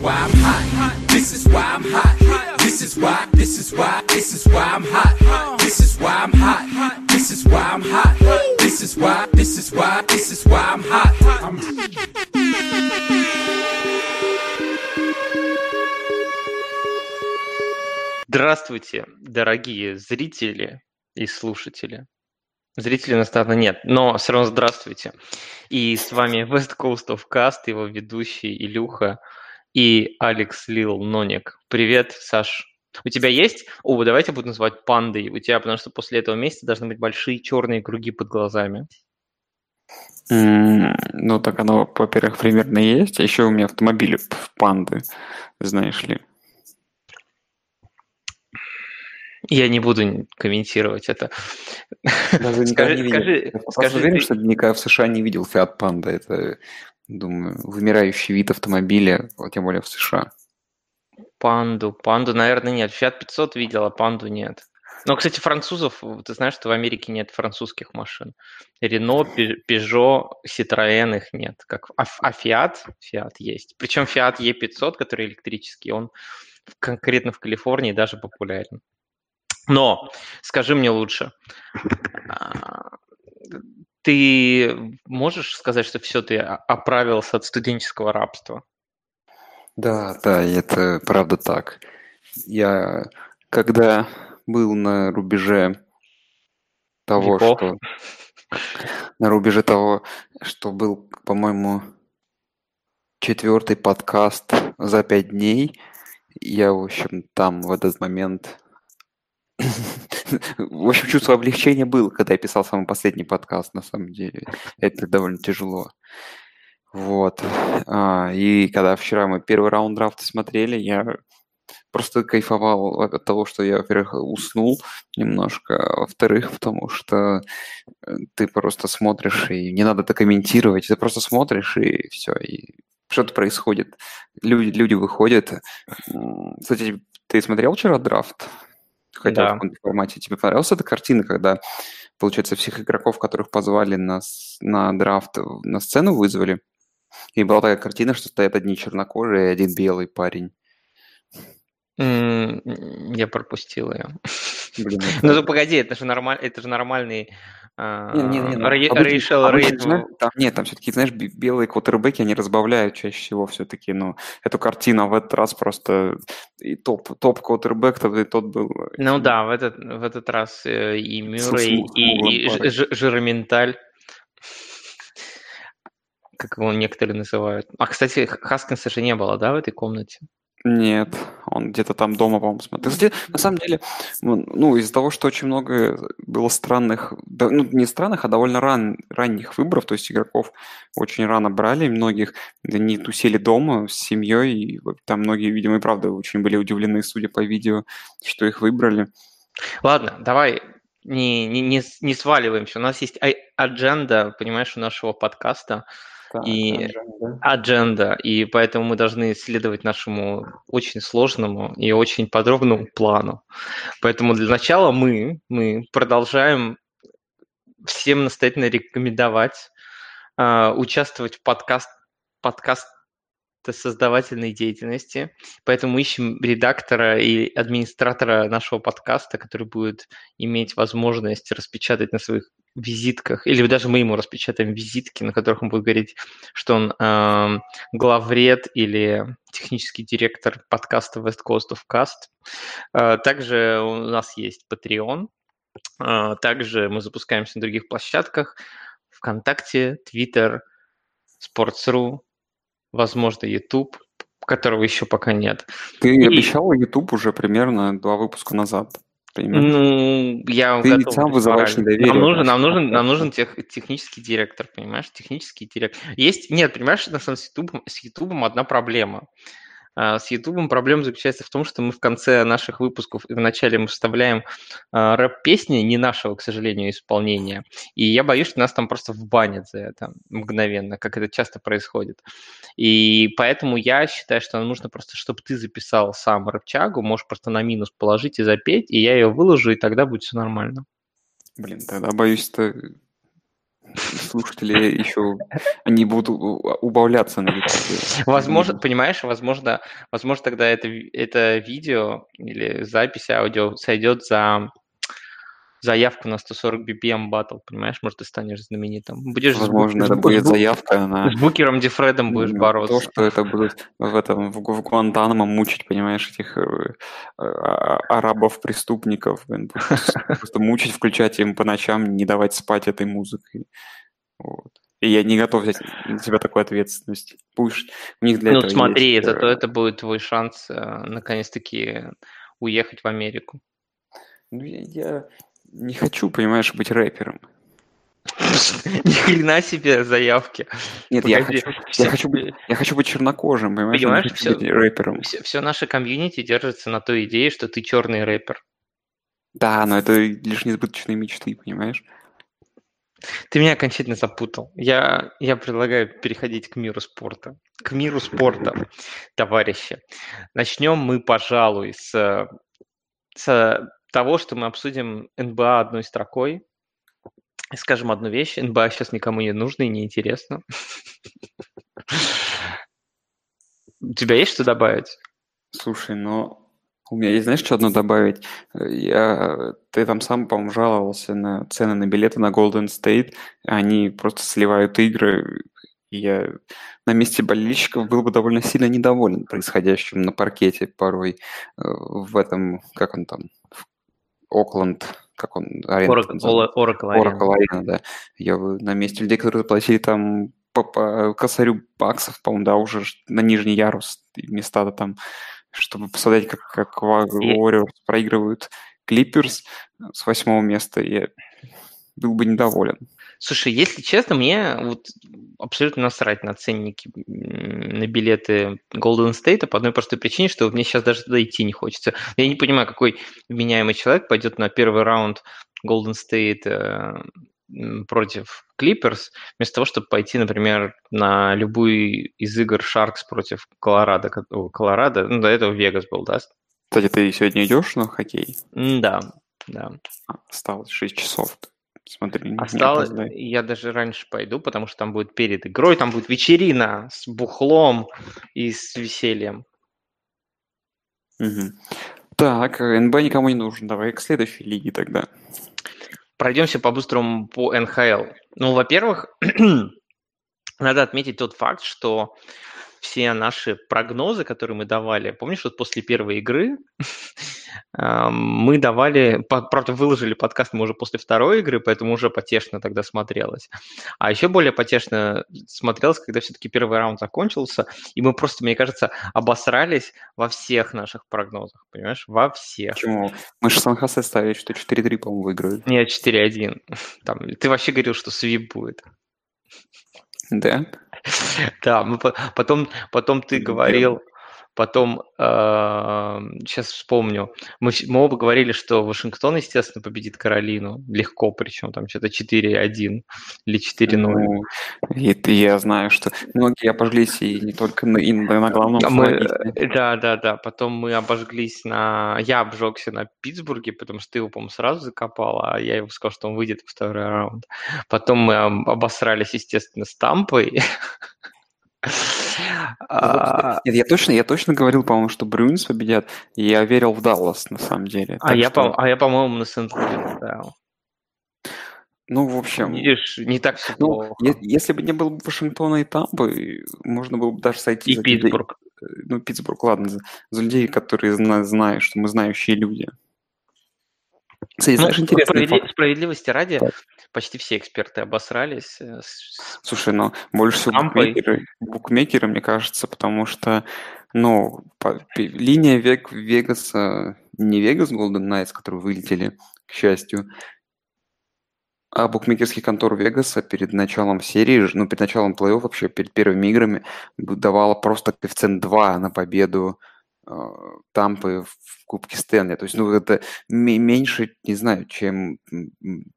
why I'm hot. This is why I'm hot. This is why, this is why, this is why I'm hot. This is why I'm hot. This is why I'm hot. This is why, this is why, this is why I'm hot. I'm Здравствуйте, дорогие зрители и слушатели. Зрителей у нас, наверное, нет, но все равно здравствуйте. И с вами West Coast of Cast, его ведущий Илюха и Алекс Лил Ноник. Привет, Саш. У тебя есть? О, давайте буду называть пандой у тебя, потому что после этого месяца должны быть большие черные круги под глазами. М, Ну, так оно, во-первых, примерно есть. А еще у меня автомобили п- панды, знаешь ли. Я не буду комментировать это. Даже Скажи, не видел. скажи, Я просто скажи уверен, ты- что никогда в США не видел Fiat Panda. Это, думаю, вымирающий вид автомобиля, тем более в США. Панду, панду, наверное, нет. Fiat 500 видел, а панду нет. Но, кстати, французов, ты знаешь, что в Америке нет французских машин. Рено, Peugeot, Citroën их нет. Как, а, а Fiat, Fiat есть. Причем Fiat E500, который электрический, он конкретно в Калифорнии даже популярен. Но скажи мне лучше, а, ты можешь сказать, что все, ты оправился от студенческого рабства? Да, да, это правда так. Я, когда был на рубеже того, Веков. что... На рубеже того, что был, по-моему, четвертый подкаст за пять дней, я, в общем, там в этот момент... В общем, чувство облегчения было, когда я писал самый последний подкаст, на самом деле. Это довольно тяжело. Вот. А, и когда вчера мы первый раунд драфта смотрели, я просто кайфовал от того, что я, во-первых, уснул немножко, а во-вторых, потому что э, ты просто смотришь, и не надо это комментировать, ты просто смотришь, и все, и что-то происходит. Люди, люди выходят. Кстати, ты смотрел вчера драфт? Хотя Да. в каком-то формате. Тебе понравилась эта картина, когда, получается, всех игроков, которых позвали на, на драфт, в- на сцену вызвали, и была такая картина, что стоят одни чернокожие и один белый парень. Я пропустил ее. Блин, Ну, это- ну, погоди, это же нормально, это же нормальный а, не, ну, рей- обычно- racial обычно, rate. знаешь, там- нет, там все-таки, знаешь, бе- белые квотербеки, они разбавляют чаще всего все-таки, но эту картину в этот раз просто и топ, топ квотербек, то тот был. э, Ну да, в этот, в этот раз э, и Мюррей, и, и Жироменталь, как его некоторые называют. А, кстати, Хаскинса же не было, да, в этой комнате? Нет, он где-то там дома, по-моему, смотрел. Кстати, на самом деле, ну, из-за того, что очень много было странных, да, ну, не странных, а довольно ран, ранних выборов, то есть игроков очень рано брали, многих они тусили дома с семьей, и там многие, видимо, и правда очень были удивлены, судя по видео, что их выбрали. Ладно, давай не, не, не, не сваливаемся. У нас есть ай- адженда, понимаешь, у нашего подкаста. И- Адженда, и поэтому мы должны следовать нашему очень сложному и очень подробному плану. Поэтому для начала мы, мы продолжаем всем настоятельно рекомендовать а, участвовать в подкаст, подкаст создавательной деятельности. Поэтому ищем редактора и администратора нашего подкаста, который будет иметь возможность распечатать на своих визитках, или даже мы ему распечатаем визитки, на которых он будет говорить, что он эм, главред или технический директор подкаста West Coast of Cast. Э, Также у нас есть Patreon. Э, Также мы запускаемся на других площадках. ВКонтакте, Twitter, Sports.ru, возможно, YouTube, которого еще пока нет. Ты И- обещал YouTube уже примерно два выпуска назад. Примерно. Ну, я Ты готов сам вызываешь недоверие Нам нужен, нам нужен, нам нужен тех, технический директор, понимаешь? Технический директор. Есть, нет, понимаешь, на самом деле с YouTube, с YouTube одна проблема. А, С YouTube проблема заключается в том, что мы в конце наших выпусков и в начале мы вставляем а, рэп-песни, не нашего, к сожалению, исполнения. И я боюсь, что нас там просто вбанят за это мгновенно, как это часто происходит. И поэтому я считаю, что нужно просто, чтобы ты записал сам рэпчагу, можешь просто на минус положить и запеть, и я ее выложу, и тогда будет все нормально. Блин, тогда боюсь, это слушатели еще, они будут убавляться на YouTube. Возможно, понимаешь, возможно, возможно тогда это, это видео или запись аудио сойдет за заявку на 140 BPM батл, понимаешь, может, ты станешь знаменитым. Будешь Возможно, это будет заявка на... С Букером Дефредом будешь ну, бороться. То, что это будет в этом, в, в Гуантанамо мучить, понимаешь, этих э, э, арабов-преступников, просто мучить, включать им по ночам, не давать спать этой музыкой. Вот. И я не готов взять на себя такую ответственность. Пусть у них для ну, этого смотри, есть... это, то это будет твой шанс э, наконец-таки уехать в Америку. Ну, я, я не хочу, понимаешь, быть рэпером. Ни хрена себе заявки. Нет, я хочу, я, хочу быть, я хочу быть чернокожим, понимаешь? Понимаешь, я хочу все, быть рэпером. Все, все наше комьюнити держится на той идее, что ты черный рэпер. Да, но это лишь несбыточные мечты, понимаешь? Ты меня окончательно запутал. Я, я предлагаю переходить к миру спорта. К миру спорта, товарищи. Начнем мы, пожалуй, с, с того, что мы обсудим НБА одной строкой. Скажем одну вещь. НБА сейчас никому не нужно и неинтересно. У тебя есть что добавить? Слушай, ну, у меня есть, знаешь, что одно добавить? Я, ты там сам, по-моему, жаловался на цены на билеты на Golden State. Они просто сливают игры. Я на месте болельщиков был бы довольно сильно недоволен происходящим на паркете порой э, в этом, как он там, Окленд, как он, арена. Oracle, Oracle, Oracle Arena, да. Я на месте людей, которые платили там по, по косарю баксов, по-моему, да, уже на нижний ярус места-то там, чтобы посмотреть, как, как Warriors проигрывают Клиперс с восьмого места, я был бы недоволен. Слушай, если честно, мне вот абсолютно насрать на ценники на билеты Golden State по одной простой причине, что мне сейчас даже туда идти не хочется. Я не понимаю, какой вменяемый человек пойдет на первый раунд Golden State э, против Clippers, вместо того, чтобы пойти, например, на любую из игр Sharks против Колорадо. Колорадо, ну, до этого Вегас был, да? Кстати, ты сегодня идешь на хоккей? Да, да. Осталось 6 часов. Смотри, Осталось, я даже раньше пойду, потому что там будет перед игрой, там будет вечерина с бухлом и с весельем. Угу. Так, НБ никому не нужен. Давай к следующей лиге тогда. Пройдемся по-быстрому по НХЛ. Ну, во-первых, надо отметить тот факт, что все наши прогнозы, которые мы давали, помнишь, вот после первой игры мы давали, правда, выложили подкаст мы уже после второй игры, поэтому уже потешно тогда смотрелось. А еще более потешно смотрелось, когда все-таки первый раунд закончился, и мы просто, мне кажется, обосрались во всех наших прогнозах, понимаешь? Во всех. Почему? Мы же Сан-Хосе ставили, что 4-3, по-моему, выиграют. Нет, 4-1. Там, ты вообще говорил, что свип будет. Да? Да, мы потом, потом ты говорил, Потом, э, сейчас вспомню, мы, мы оба говорили, что Вашингтон, естественно, победит Каролину. Легко, причем там что-то 4-1 или 4-0. Ну, и, я знаю, что многие обожглись и не только на, и на главном а мы, Да, да, да. Потом мы обожглись на... Я обжегся на Питтсбурге, потому что ты его, по-моему, сразу закопал, а я его сказал, что он выйдет в второй раунд. Потом мы обосрались, естественно, с Тампой. А, Нет, я точно, я точно говорил, по-моему, что Брюнс победят, я верил в Даллас, на самом деле. А я, что... а я, по-моему, на Сент-Луис ставил. Ну, в общем... Видишь, не так все ну, плохо. Если бы не было Вашингтона и Тампы, можно было бы даже сойти и за Питтсбург. Людей. Ну, Питтсбург, ладно, за, за людей, которые знают, что мы знающие люди. Кстати, ну, знаешь, интересный справедли... Справедливости ради, так. почти все эксперты обосрались. Э, Слушай, ну, больше всего букмекеры, букмекеры, мне кажется, потому что, ну, по, линия Вег, Вегаса, не Вегас Golden Knights, которые вылетели, к счастью, а букмекерский контор Вегаса перед началом серии, ну, перед началом плей-офф, вообще перед первыми играми, давала просто коэффициент 2 на победу Тампы в Кубке Стэнли. То есть, ну, это меньше, не знаю, чем,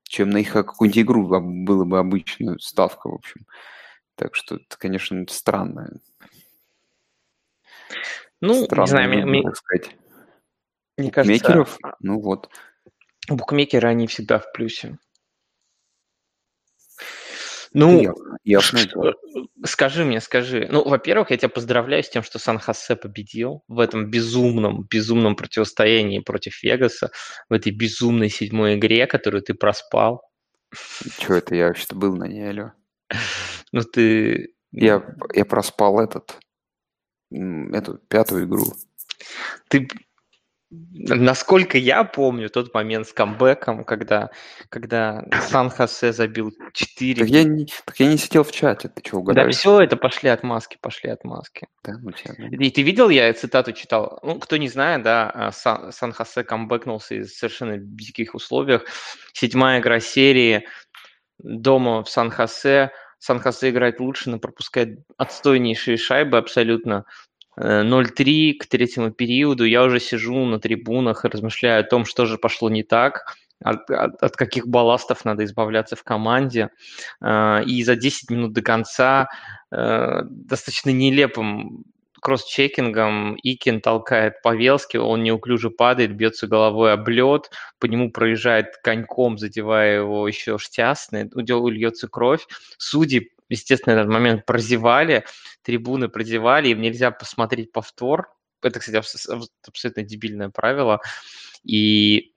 чем на их какую-нибудь игру было бы обычная ставка, в общем. Так что это, конечно, странно. Ну, странно, не знаю, мне, мне, сказать. Мне Букмекеров, кажется, ну вот. Букмекеры, они всегда в плюсе. Ну, ясно, ясно. скажи мне, скажи. Ну, во-первых, я тебя поздравляю с тем, что Сан-Хосе победил в этом безумном, безумном противостоянии против Вегаса, в этой безумной седьмой игре, которую ты проспал. Чего это? Я вообще-то был на ней, алло. Ну, ты... Я, я проспал этот, эту пятую игру. Ты Насколько я помню тот момент с камбэком, когда, когда Сан-Хосе забил 4. Так я, не, так я не сидел в чате, ты что, угадаешь? Да все, это пошли отмазки, пошли отмазки. Да, ну тебя, да. И ты видел, я цитату читал, ну, кто не знает, да, а, Сан-Хосе камбэкнулся из совершенно диких условиях. Седьмая игра серии дома в Сан-Хосе. Сан-Хосе играет лучше, но пропускает отстойнейшие шайбы абсолютно. 0-3 к третьему периоду я уже сижу на трибунах и размышляю о том, что же пошло не так, от, от, от каких балластов надо избавляться в команде. Э, и за 10 минут до конца э, достаточно нелепым кросс-чекингом Икин толкает Павелски, он неуклюже падает, бьется головой об лед, по нему проезжает коньком, задевая его еще штясный, у него льется кровь. Судьи естественно, этот момент прозевали, трибуны прозевали, им нельзя посмотреть повтор. Это, кстати, абсолютно дебильное правило. И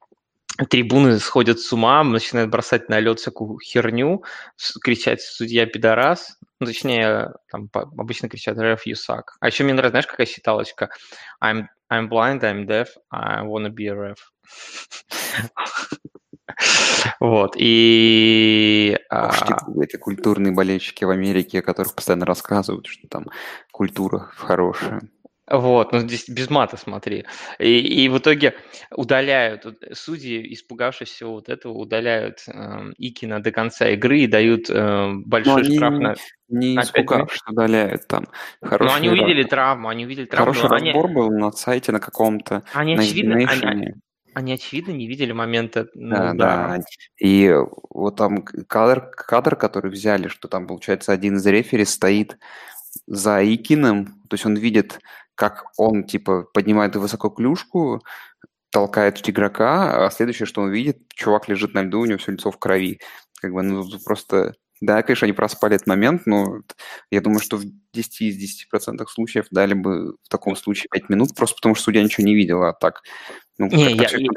трибуны сходят с ума, начинают бросать на лед всякую херню, кричать «судья пидорас», ну, точнее, там обычно кричат «ref, you suck». А еще мне нравится, знаешь, какая считалочка? I'm, I'm blind, I'm deaf, I wanna be a ref. Вот, и... Уж эти культурные болельщики в Америке, о которых постоянно рассказывают, что там культура хорошая. Вот, ну здесь без мата смотри. И, и в итоге удаляют, судьи, испугавшись всего вот этого, удаляют э, Икина до конца игры и дают э, большой Но штраф они, на... Не испугавшись, удаляют там. Хороший Но они увидели травму, они увидели травму. Хороший разбор они... был на сайте на каком-то. Они, очевидно, они, они, очевидно, не видели момента ну, да, да. И вот там кадр, кадр, который взяли, что там, получается, один из рефери стоит за Икиным, то есть он видит, как он, типа, поднимает высоко клюшку, толкает игрока, а следующее, что он видит, чувак лежит на льду, у него все лицо в крови. Как бы, ну, просто да, конечно, они проспали этот момент, но я думаю, что в 10 из 10% случаев дали бы в таком случае 5 минут, просто потому что судья ничего не видел, а так, ну, не, я, я,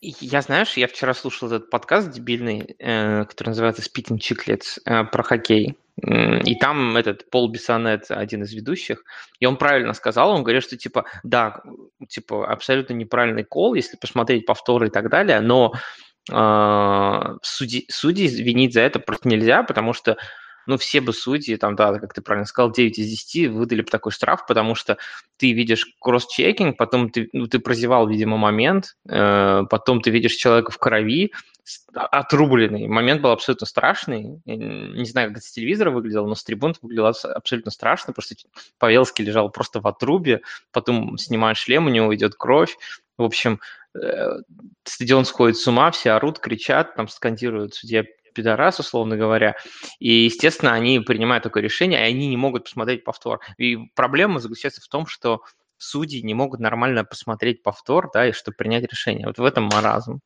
я, знаешь, я вчера слушал этот подкаст дебильный, э, который называется «Spitting Chicklets» э, про хоккей. И там этот Пол Бессонет, один из ведущих, и он правильно сказал, он говорит, что типа, да, типа абсолютно неправильный кол, если посмотреть повторы и так далее, но а, судьи винить за это просто нельзя, потому что ну, все бы судьи, там, да, как ты правильно сказал, 9 из 10 выдали бы такой штраф, потому что ты видишь кросс-чекинг, потом ты, ну, ты прозевал, видимо, момент, э, потом ты видишь человека в крови, отрубленный. Момент был абсолютно страшный. Не знаю, как это с телевизора выглядело, но с трибун выглядело абсолютно страшно, потому что Павелский лежал просто в отрубе, потом снимает шлем, у него идет кровь. В общем, Э, стадион сходит с ума, все орут, кричат, там скандируют судья пидорас, условно говоря. И, естественно, они принимают такое решение, и они не могут посмотреть повтор. И проблема заключается в том, что судьи не могут нормально посмотреть повтор, да, и чтобы принять решение. Вот в этом маразм.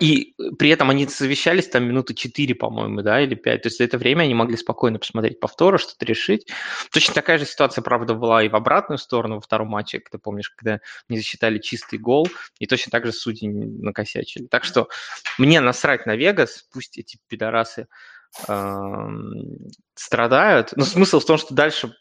И при этом они совещались там минуты 4, по-моему, да, или 5. То есть за это время они могли спокойно посмотреть повторы, что-то решить. Точно такая же ситуация, правда, была и в обратную сторону во втором матче, ты помнишь, когда не засчитали чистый гол, и точно так же судьи накосячили. Так что мне насрать на Вегас, пусть эти пидорасы э, страдают. Но смысл в том, что дальше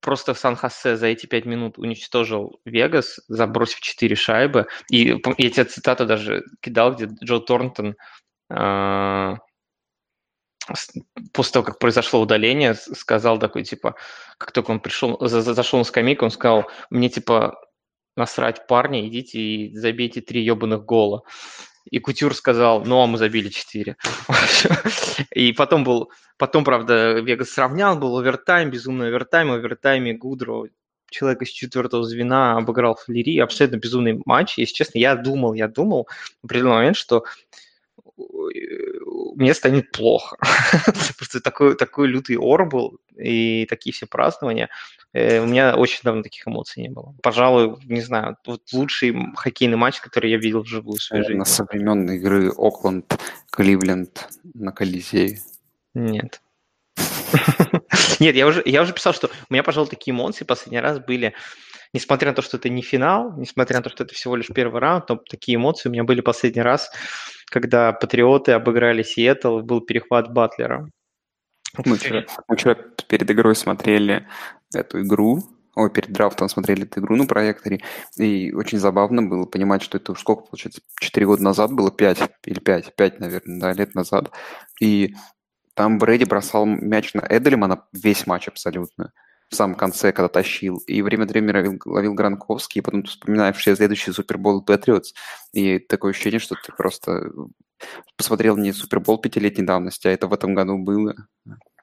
просто Сан-Хосе за эти пять минут уничтожил Вегас, забросив четыре шайбы. И я тебе цитату даже кидал, где Джо Торнтон э, после того, как произошло удаление, сказал такой, типа, как только он пришел, за, зашел на скамейку, он сказал, мне, типа, насрать парни, идите и забейте три ебаных гола. И Кутюр сказал, ну, а мы забили 4. И потом был, потом, правда, Вегас сравнял, был овертайм, безумный овертайм, овертайме Гудро человек из четвертого звена обыграл Флери, абсолютно безумный матч. Если честно, я думал, я думал в определенный момент, что мне станет плохо. Просто такой, такой лютый ор был. и такие все празднования. Э, у меня очень давно таких эмоций не было. Пожалуй, не знаю, вот лучший хоккейный матч, который я видел вживую в своей жизни. Со времен игры Окленд, Кливленд на Колизее. Нет. Нет, я уже, я уже писал, что у меня, пожалуй, такие эмоции последний раз были, несмотря на то, что это не финал, несмотря на то, что это всего лишь первый раунд, но такие эмоции у меня были последний раз, когда Патриоты обыграли Сиэтл, был перехват Батлера. Мы вчера, мы вчера перед игрой смотрели эту игру, ой, перед драфтом смотрели эту игру на проекторе, и очень забавно было понимать, что это сколько, получается, 4 года назад было, 5 или 5, 5, наверное, да, лет назад, и там Брэди бросал мяч на Эдельмана весь матч абсолютно в самом конце, когда тащил. И время от времени ловил, ловил Гранковский, и потом вспоминаешь все следующие Супербол Патриотс, и такое ощущение, что ты просто посмотрел не Супербол пятилетней давности, а это в этом году было.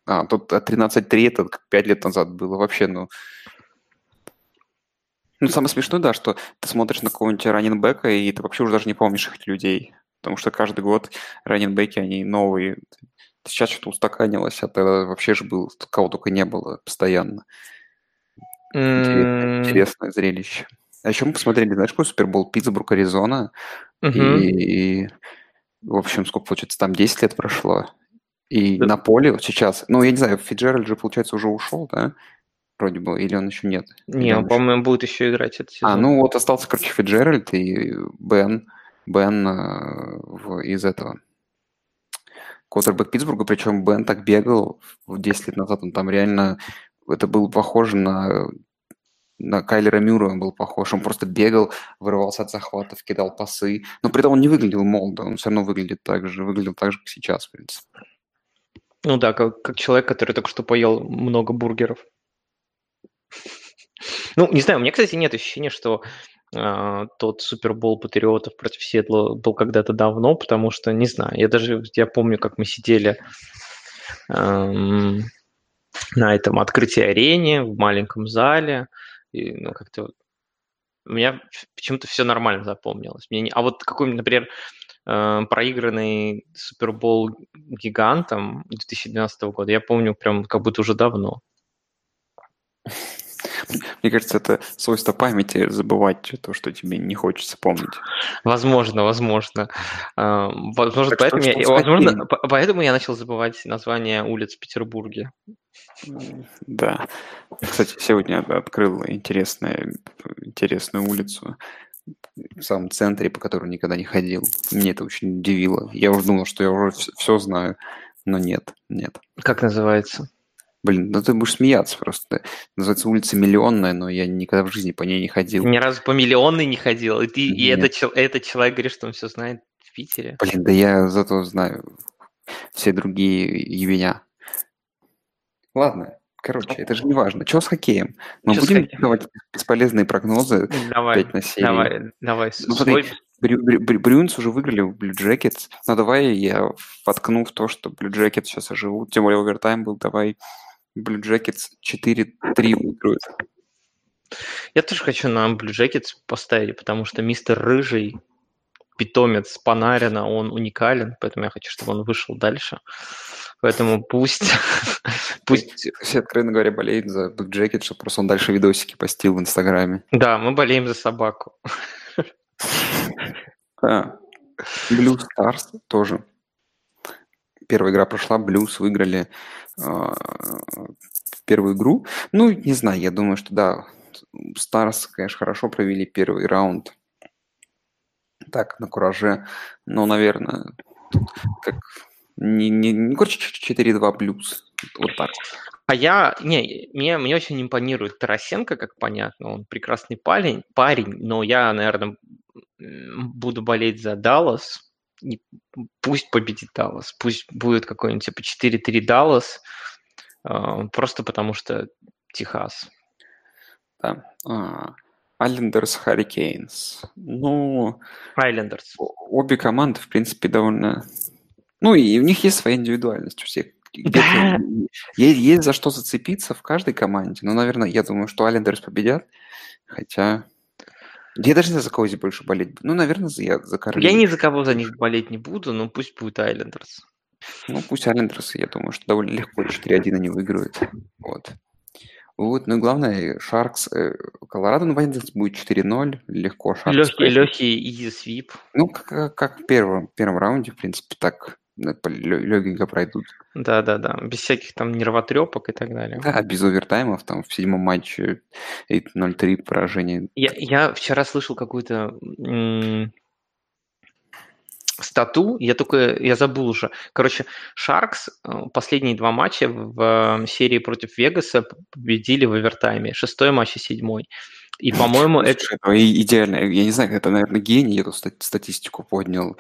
А, тут 13-3, это как 5 лет назад было. Вообще, ну... Ну, самое смешное, да, что ты смотришь на какого-нибудь раненбека, и ты вообще уже даже не помнишь этих людей. Потому что каждый год раненбеки, они новые. Сейчас что-то устаканилось, а тогда вообще же был, кого только не было постоянно. Интересное, интересное зрелище. А еще мы посмотрели, знаешь, какой Супербол? Питтсбург, Аризона. Угу. И, и, в общем, сколько получается, там 10 лет прошло. И да. на поле вот сейчас, ну, я не знаю, Фиджеральд же, получается, уже ушел, да? Вроде бы, или он еще нет? Не, он, по-моему, будет еще играть этот а, сезон. А, ну вот остался, короче, Фиджеральд и Бен, Бен э, в, из этого, Квотербек Питтсбурга, причем Бен так бегал 10 лет назад, он там реально, это было похоже на, на Кайлера Мюра он был похож, он просто бегал, вырывался от захватов, кидал пасы, но при этом он не выглядел молодо, он все равно выглядит так же, выглядел так же, как сейчас, в принципе. Ну да, как, как человек, который только что поел много бургеров. Ну, не знаю, у меня, кстати, нет ощущения, что тот Супербол Патриотов против Сиэтла был когда-то давно, потому что, не знаю, я даже, я помню, как мы сидели эм, на этом открытии арене в маленьком зале, и, ну, как-то у меня почему-то все нормально запомнилось. Мне не... А вот какой-нибудь, например, э, проигранный Супербол гигантом 2012 года, я помню прям как будто уже давно. Мне кажется, это свойство памяти забывать то, что тебе не хочется помнить. Возможно, возможно. А, возможно, так поэтому, я, возможно поэтому я начал забывать название улиц в Петербурге. Да. Кстати, сегодня открыл интересную, интересную улицу в самом центре, по которой никогда не ходил. Мне это очень удивило. Я уже думал, что я уже все знаю, но нет, нет. Как называется? Блин, ну ты будешь смеяться просто. Называется улица Миллионная, но я никогда в жизни по ней не ходил. Ни разу по Миллионной не ходил, и, ты, и этот, этот человек говорит, что он все знает в Питере. Блин, да я зато знаю все другие ебеня. Ладно, короче, это же не важно. Что с хоккеем? Мы Чё будем давать бесполезные прогнозы давай, 5 на 7. Давай, давай. Ну, смотри, Брю, Брю, Брюнс уже выиграли в Blue Jackets. Ну, давай я воткну в то, что Blue Jackets сейчас оживут. Тем более овертайм был. Давай Blue Jackets 4-3 выиграют. Я тоже хочу на Blue Jackets поставить, потому что мистер Рыжий, питомец Панарина, он уникален, поэтому я хочу, чтобы он вышел дальше. Поэтому пусть... пусть... Все, откровенно говоря, болеют за Blue Jacket, чтобы просто он дальше видосики постил в Инстаграме. Да, мы болеем за собаку. Да. Blue Stars тоже. Первая игра прошла, Blues выиграли э, первую игру. Ну, не знаю, я думаю, что да, Stars, конечно, хорошо провели первый раунд. Так, на кураже. Но, наверное, как не, не, не короче 4-2 плюс. Вот так. А я, не, мне, мне очень импонирует Тарасенко, как понятно, он прекрасный парень, парень, но я, наверное, буду болеть за Даллас, пусть победит Даллас, пусть будет какой-нибудь типа 4-3 Даллас, э, просто потому что Техас. Да. Айлендерс, Харрикейнс. Ну, Айлендерс. Обе команды, в принципе, довольно... Ну, и у них есть своя индивидуальность у всех. Да. Есть, есть за что зацепиться в каждой команде. Но, наверное, я думаю, что Айлендерс победят. Хотя я даже не знаю, за кого здесь больше болеть. Ну, наверное, за, я за Каролину. Я ни за кого за них болеть не буду, но пусть будет Айлендерс. Ну, пусть Айлендерс, я думаю, что довольно легко 4-1 они выиграют. Вот. Вот, ну и главное, Шаркс, э, Колорадо, ну, понятно, будет 4-0, легко Шаркс. Легкий, легкий easy sweep. Ну, как, как в первом, первом раунде, в принципе, так легенько пройдут. Да-да-да, без всяких там нервотрепок и так далее. Да, без овертаймов, там в седьмом матче 0-3 поражение. Я, я вчера слышал какую-то стату, я только, я забыл уже. Короче, Шаркс э, последние два матча в э, серии против Вегаса победили в овертайме. Шестой матч и седьмой. И, по-моему, это... Идеально. Я не знаю, это, наверное, гений эту статистику поднял.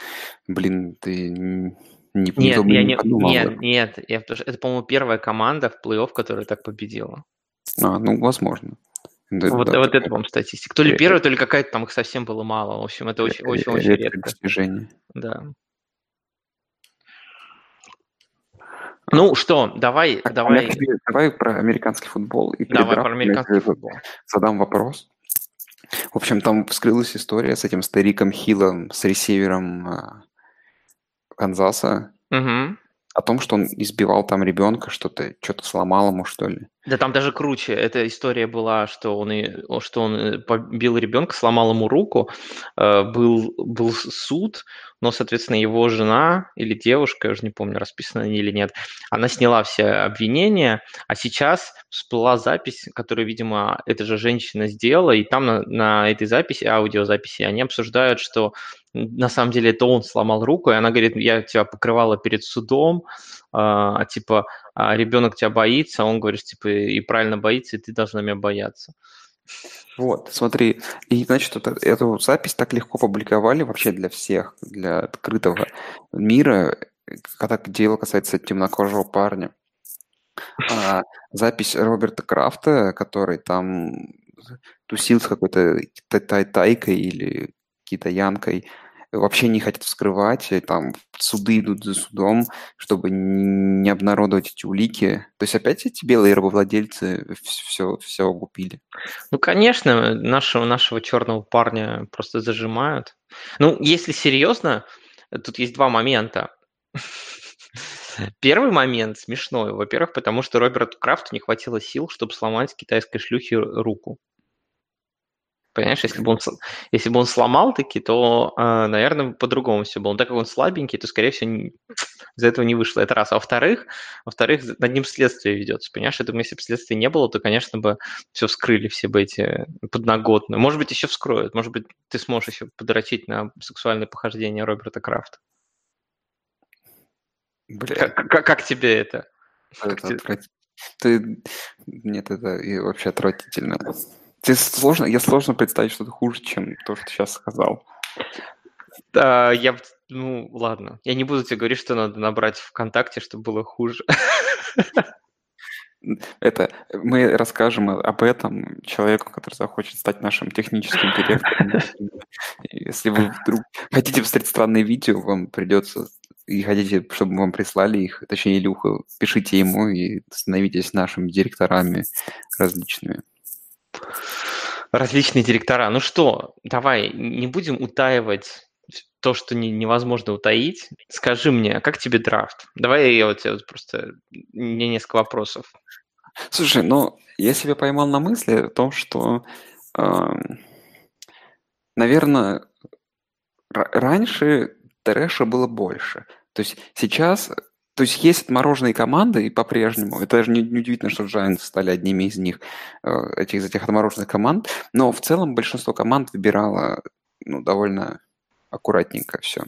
Блин, ты не, нет, не, я не, не подумал. Нет, нет. Я, это, по-моему, первая команда в плей-офф, которая так победила. А, ну, возможно. Да, вот, да, вот это вам статистика. То ли первая, то ли какая-то там их совсем было мало. В общем, это очень-очень редко. Достижение. Да. Ну что, давай, так, давай. Тебе, давай про американский футбол. И давай про американский футбол. Задам вопрос. В общем, там вскрылась история с этим стариком Хиллом, с ресивером а, Канзаса. Угу о том, что он избивал там ребенка, что-то что-то сломал ему, что ли. Да там даже круче. Эта история была, что он, и, что он э, побил ребенка, сломал ему руку, э, был, был суд, но, соответственно, его жена или девушка, я уже не помню, расписана они или нет, она сняла все обвинения, а сейчас всплыла запись, которую, видимо, эта же женщина сделала, и там на, на этой записи, аудиозаписи, они обсуждают, что на самом деле это он сломал руку, и она говорит, я тебя покрывала перед судом, а, типа, а ребенок тебя боится, а он говорит, типа, и правильно боится, и ты должна меня бояться. Вот, смотри, и значит, это, эту запись так легко публиковали вообще для всех, для открытого мира, когда дело касается темнокожего парня. А, запись Роберта Крафта, который там тусил с какой-то тайкой или китаянкой, вообще не хотят вскрывать, там суды идут за судом, чтобы не обнародовать эти улики. То есть опять эти белые рабовладельцы все, все купили. Ну, конечно, нашего, нашего черного парня просто зажимают. Ну, если серьезно, тут есть два момента. Первый момент смешной. Во-первых, потому что Роберту Крафту не хватило сил, чтобы сломать китайской шлюхе руку. Понимаешь, если бы он, если бы он сломал таки, то, э, наверное, по-другому все было. Но так как он слабенький, то, скорее всего, не, из-за этого не вышло. Это раз. А во-вторых, во-вторых, над ним следствие ведется. Понимаешь, я думаю, если бы следствия не было, то, конечно, бы все вскрыли, все бы эти подноготные. Может быть, еще вскроют. Может быть, ты сможешь еще подрочить на сексуальное похождение Роберта Крафта. Бля. Как, как, как тебе это? это как тебе... Ты... Нет, это и вообще отвратительно. Тебе сложно, я сложно представить что-то хуже, чем то, что ты сейчас сказал. Да, я, ну, ладно. Я не буду тебе говорить, что надо набрать ВКонтакте, чтобы было хуже. Это мы расскажем об этом человеку, который захочет стать нашим техническим директором. Если вы вдруг хотите посмотреть странные видео, вам придется и хотите, чтобы вам прислали их, точнее, Илюха, пишите ему и становитесь нашими директорами различными различные директора. Ну что, давай, не будем утаивать то, что не, невозможно утаить. Скажи мне, как тебе драфт? Давай я вот, вот просто, мне несколько вопросов. Слушай, ну, я себя поймал на мысли о том, что, э, наверное, раньше трэша было больше. То есть сейчас то есть есть отмороженные команды и по-прежнему. Это даже не, не удивительно, что Giants стали одними из них, э, этих, из этих отмороженных команд. Но в целом большинство команд выбирало ну, довольно аккуратненько все.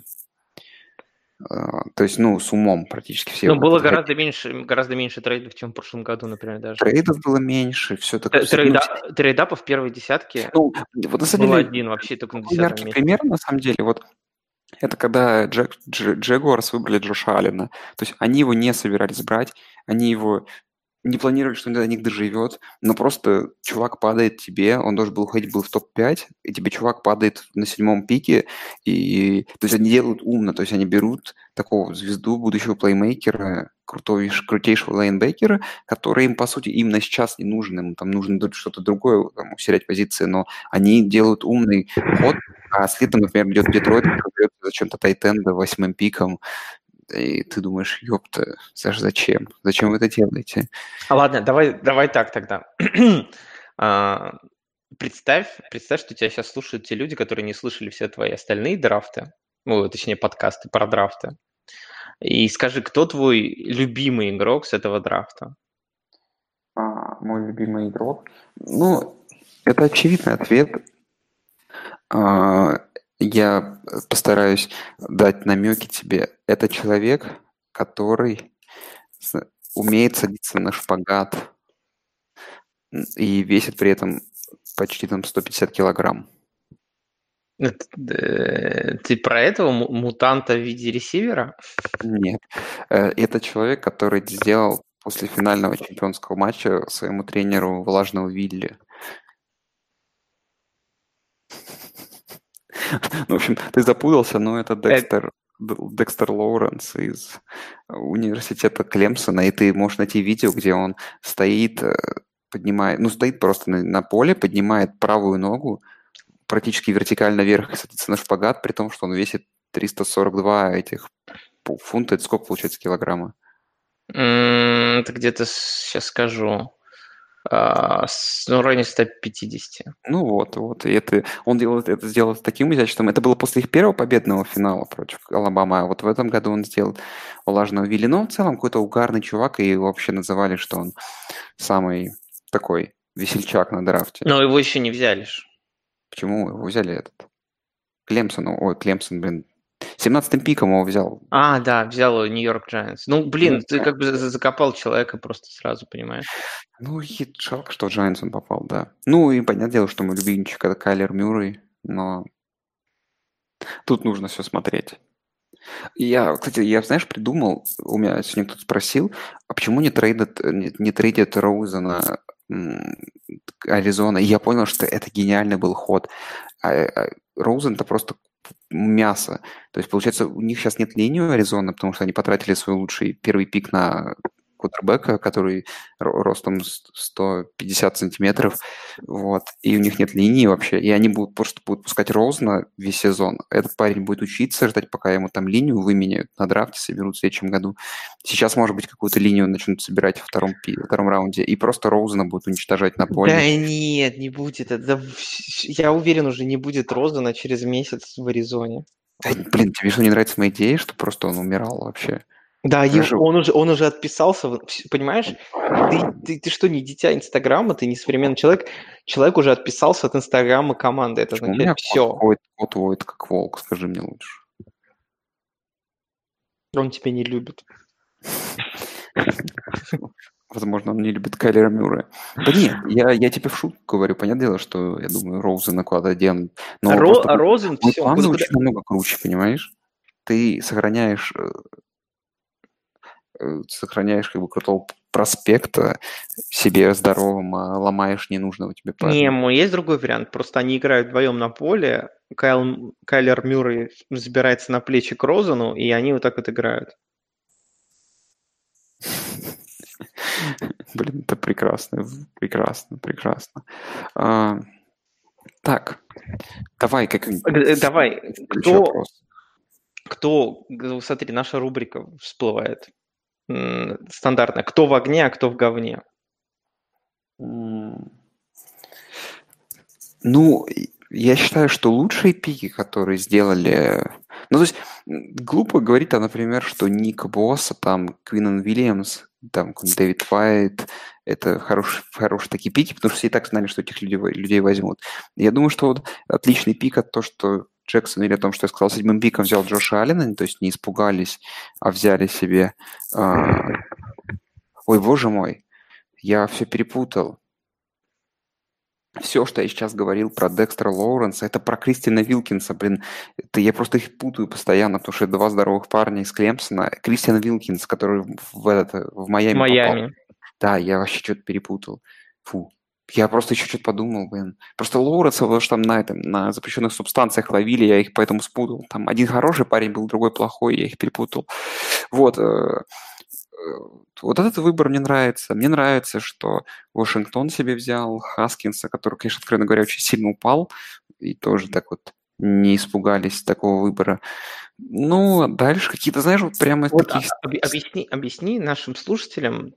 Э, то есть, ну, с умом практически все. Ну, было гораздо меньше, гораздо меньше трейдов, чем в прошлом году, например, даже. Трейдов было меньше, все такое. Трейда, ну, трейдапа в первой десятке ну, вот, на самом деле, один вообще только на десятом месте. пример, на самом деле, вот это когда Джек, Дж, Джегуарс выбрали Джоша Аллена. То есть они его не собирались брать, они его не планировали, что он до них доживет, но просто чувак падает тебе, он должен был уходить был в топ-5, и тебе чувак падает на седьмом пике, и то есть они делают умно, то есть они берут такого звезду будущего плеймейкера, крутой, крутейшего лейнбекера, который им, по сути, именно сейчас не нужен, им там нужно что-то другое, там, усилять позиции, но они делают умный ход, а следом, например, идет Детройт, который зачем-то Тайтенда восьмым пиком, и ты думаешь, ёпта, Саш, зачем? Зачем вы это делаете? А ладно, давай, давай так тогда. а, представь, представь, что тебя сейчас слушают те люди, которые не слышали все твои остальные драфты, ну, точнее, подкасты про драфты. И скажи, кто твой любимый игрок с этого драфта? А, мой любимый игрок? Ну, это очевидный ответ. А, я постараюсь дать намеки тебе. Это человек, который умеет садиться на шпагат и весит при этом почти там 150 килограмм. Ты про этого мутанта в виде ресивера? Нет. Э, это человек, который сделал после финального чемпионского матча своему тренеру влажного Вилли. Ну, в общем, ты запутался, но это Декстер, Декстер Лоуренс из университета Клемсона, и ты можешь найти видео, где он стоит, э, поднимает, ну, стоит просто на, на поле, поднимает правую ногу, практически вертикально вверх и садится на шпагат, при том, что он весит 342 этих фунта. Это сколько получается килограмма? Это где-то, сейчас скажу, а, ну, в районе 150. Ну вот, вот. И это, он делает, это сделал с таким изяществом. Это было после их первого победного финала против Алабама. А вот в этом году он сделал влажного Вилли. Но в целом какой-то угарный чувак, и его вообще называли, что он самый такой весельчак на драфте. Но его еще не взяли. Почему его взяли этот? Клемсон, ой, Клемсон, блин, 17-м пиком его взял. А, да, взял Нью-Йорк Джайанс. Ну, блин, ну, ты как бы закопал человека просто сразу, понимаешь? Ну, и жалко, что Джайанс он попал, да. Ну, и понятное дело, что мой любимчик это Кайлер Мюррей, но тут нужно все смотреть. Я, кстати, я, знаешь, придумал, у меня сегодня кто-то спросил, а почему не трейдят, не, не трейдят Роузена Аризона. И я понял, что это гениальный был ход. А, а, Роузен это просто мясо. То есть, получается, у них сейчас нет линии Аризона, потому что они потратили свой лучший первый пик на кутербека, который ростом 150 сантиметров, вот, и у них нет линии вообще, и они будут просто будут пускать Роузна весь сезон. Этот парень будет учиться, ждать, пока ему там линию выменяют на драфте, соберут в следующем году. Сейчас, может быть, какую-то линию начнут собирать во втором, во втором раунде, и просто Роузна будут уничтожать на поле. Да нет, не будет. Это, я уверен, уже не будет Роузена через месяц в Аризоне. Да, блин, тебе что не нравится моя идея, что просто он умирал вообще? Да, Хорошо. он уже, он уже отписался, понимаешь? Ты, ты, ты что, не дитя Инстаграма, ты не современный человек. Человек уже отписался от Инстаграма команды. Это Почему означает все. Кот, кот воет как волк, скажи мне лучше. Он тебя не любит. Возможно, он не любит Кайлера Мюррея. Да нет, я, я тебе в шутку говорю. Понятное дело, что я думаю, Роузена куда-то делаем. Но Ро, просто, Розен все. План звучит намного круче, понимаешь? Ты сохраняешь Э, сохраняешь как бы крутого проспекта себе здоровым, а ломаешь ненужного тебе парня. Не, есть другой вариант. Просто они играют вдвоем на поле, Кайл, Кайлер Мюррей забирается на плечи к Розану, и они вот так вот играют. Блин, это прекрасно, прекрасно, прекрасно. А, так, давай как-нибудь. Э, давай, кто, кто, смотри, наша рубрика всплывает стандартная. Кто в огне, а кто в говне? Ну, я считаю, что лучшие пики, которые сделали... Ну, то есть, глупо говорить, а, например, что Ник Босса, там, Квинн Уильямс, там, Дэвид Файт, это хорошие, хорошие такие пики, потому что все и так знали, что этих людей, людей возьмут. Я думаю, что вот отличный пик от то, что Джексон или о том, что я сказал, седьмым пиком взял Джоша Аллена, то есть не испугались, а взяли себе... А... Ой, боже мой, я все перепутал. Все, что я сейчас говорил про Декстера Лоуренса, это про Кристина Вилкинса, блин. Это я просто их путаю постоянно, потому что это два здоровых парня из Клемсона. Кристиан Вилкинс, который в, этот, в Майами, Майами. Попал. Да, я вообще что-то перепутал. Фу. Я просто еще что-то подумал, блин. Просто Лоуренса, потому что там на, этом, на запрещенных субстанциях ловили, я их поэтому спутал. Там один хороший парень был, другой плохой, я их перепутал. Вот. Э, э, вот этот выбор мне нравится. Мне нравится, что Вашингтон себе взял Хаскинса, который, конечно, откровенно говоря, очень сильно упал. И тоже так вот не испугались такого выбора. Ну, дальше какие-то, знаешь, вот прямо вот таких... А, объясни, объясни нашим слушателям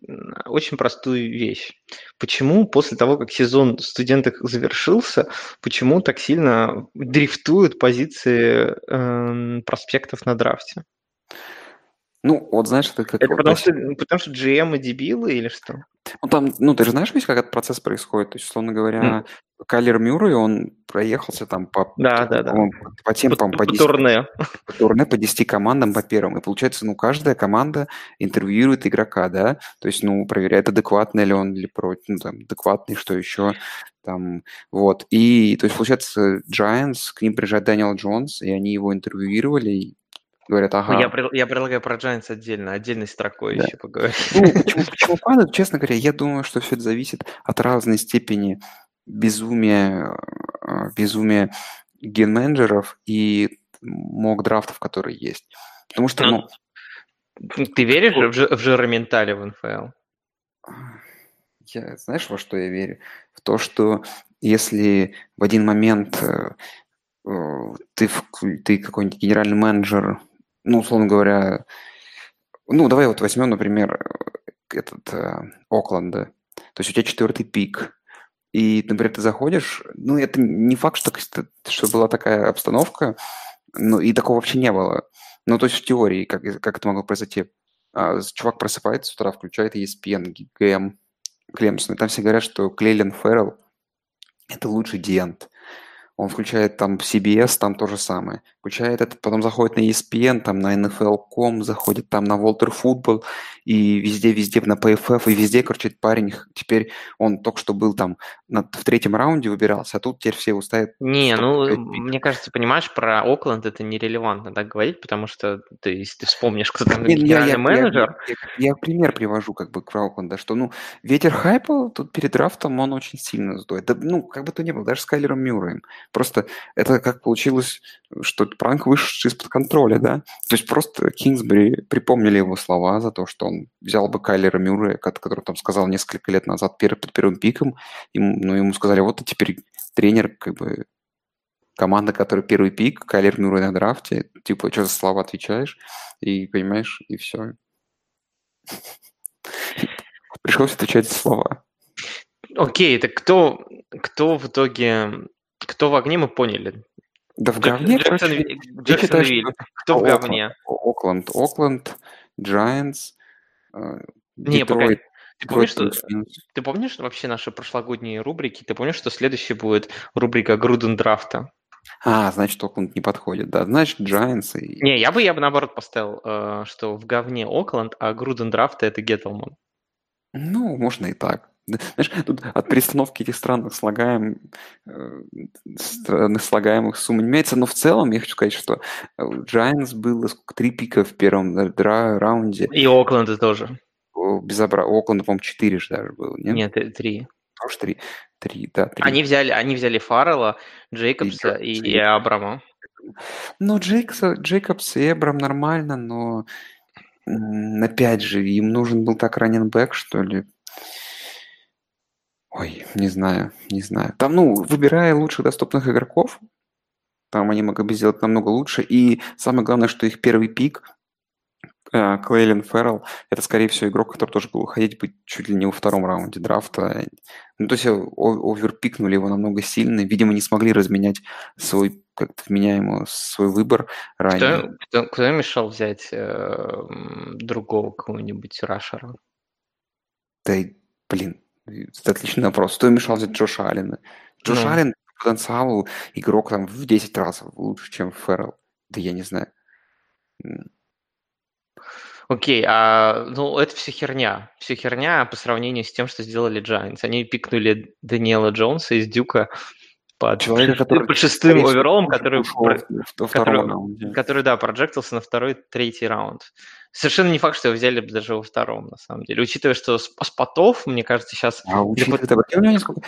очень простую вещь. Почему после того, как сезон студентов завершился, почему так сильно дрифтуют позиции э, проспектов на драфте? Ну, вот знаешь, это как... Это потому, что, потому что GM и дебилы или что? Ну, там, ну, ты же знаешь весь, как этот процесс происходит? То есть, условно говоря, mm. Кайлер Мюррей, он проехался там по, да, да, да. по тем, по, по, по, 10, турне. по турне по 10 командам по первым. И получается, ну, каждая команда интервьюирует игрока, да? То есть, ну, проверяет, адекватный ли он или против, ну, там, адекватный, что еще там, вот. И, то есть, получается, Giants, к ним приезжает Дэниел Джонс, и они его интервьюировали, Говорят, ага. Ну, я, я предлагаю про Giants отдельно, отдельной строкой да. еще поговорить. Ну, почему, почему падают? Честно говоря, я думаю, что все это зависит от разной степени безумия, а, безумия ген-менеджеров и мок-драфтов, которые есть. Потому что, ну... ну ты веришь в, в жироментале в НФЛ? Я, знаешь, во что я верю? В то, что если в один момент э, э, ты, ты какой-нибудь генеральный менеджер ну, условно говоря, ну, давай вот возьмем, например, этот э, Окленд, да. То есть у тебя четвертый пик, и, например, ты заходишь, ну, это не факт, что, что была такая обстановка, ну, и такого вообще не было. Ну, то есть в теории, как, как это могло произойти. А, чувак просыпается с утра, включает ESPN, ГМ, Клемсон, и там все говорят, что Клейлен Феррелл – это лучший диент он включает там CBS, там то же самое. Включает это, потом заходит на ESPN, там на NFL.com, заходит там на Walter Football, и везде-везде на PFF, и везде, короче, парень, теперь он только что был там на, в третьем раунде выбирался, а тут теперь все уставят. Не, ну, мне кажется, понимаешь, про Окленд это нерелевантно так говорить, потому что ты, если ты вспомнишь, кто там Нет, генеральный я, менеджер... Я, я, я пример привожу как бы к Окленда, что, ну, ветер хайпа тут перед драфтом, он очень сильно сдует. Да, ну, как бы то ни было, даже с Кайлером Мюрреем. Просто это как получилось, что пранк вышел из-под контроля, да? То есть просто Кингсбери припомнили его слова за то, что он взял бы Кайлера Мюррея, который там сказал несколько лет назад перед, под первым пиком, ему, ну, ему сказали, вот ты теперь тренер, как бы, команда, которая первый пик, Кайлер Мюррей на драфте, типа, что за слова отвечаешь, и понимаешь, и все. Пришлось отвечать за слова. Окей, так кто, кто в итоге кто в огне, мы поняли. Да в говне, Джексон, короче, Джексон Виль. Кто в говне? Окленд, Окленд, Giants, Не, погоди. Ты помнишь, что, ты помнишь вообще наши прошлогодние рубрики? Ты помнишь, что следующий будет рубрика Груден драфта? А, значит, Окленд не подходит, да. Значит, Giants и... Не, я бы, я бы наоборот поставил, э, что в говне Окленд, а Груден драфта это Геттлман. Ну, можно и так. Знаешь, тут от перестановки этих странных слагаем, э, странных слагаемых сумм не меняется, но в целом я хочу сказать, что у Giants было сколько, три пика в первом дра- раунде. И Окленда тоже. Безобра... У Окленда, по-моему, четыре же даже было, нет? Нет, э, три. Тоже три. Три, да, три. Они взяли, они взяли Фаррелла, Джейкобса и, и, и Абрама. Ну, Джейкса, Джейкобс и Абрам нормально, но опять же, им нужен был так раненбэк, что ли. Ой, не знаю, не знаю. Там, ну, выбирая лучших доступных игроков, там они могли бы сделать намного лучше. И самое главное, что их первый пик, э, Клейлен Феррелл, это, скорее всего, игрок, который тоже был ходить быть чуть ли не во втором раунде драфта. Ну, то есть оверпикнули его намного сильно. Видимо, не смогли разменять свой как-то вменяемо свой выбор ранее. Кто, кто, кто мешал взять э, другого кого-нибудь рашера? Да, блин, это отличный вопрос. Кто мешал взять Джоша Аллена? Джош ну. Аллен по потенциалу игрок там в 10 раз лучше, чем Феррell. Да я не знаю. Окей, а ну это все херня. Все херня по сравнению с тем, что сделали Giants. Они пикнули Даниэла Джонса из Дюка Человека, который, под шестым оверолом, который, про, который, который, да, проджектился на второй, третий раунд. Совершенно не факт, что его взяли даже во втором, на самом деле. Учитывая, что спотов, мне кажется, сейчас... А учитывая, сколько...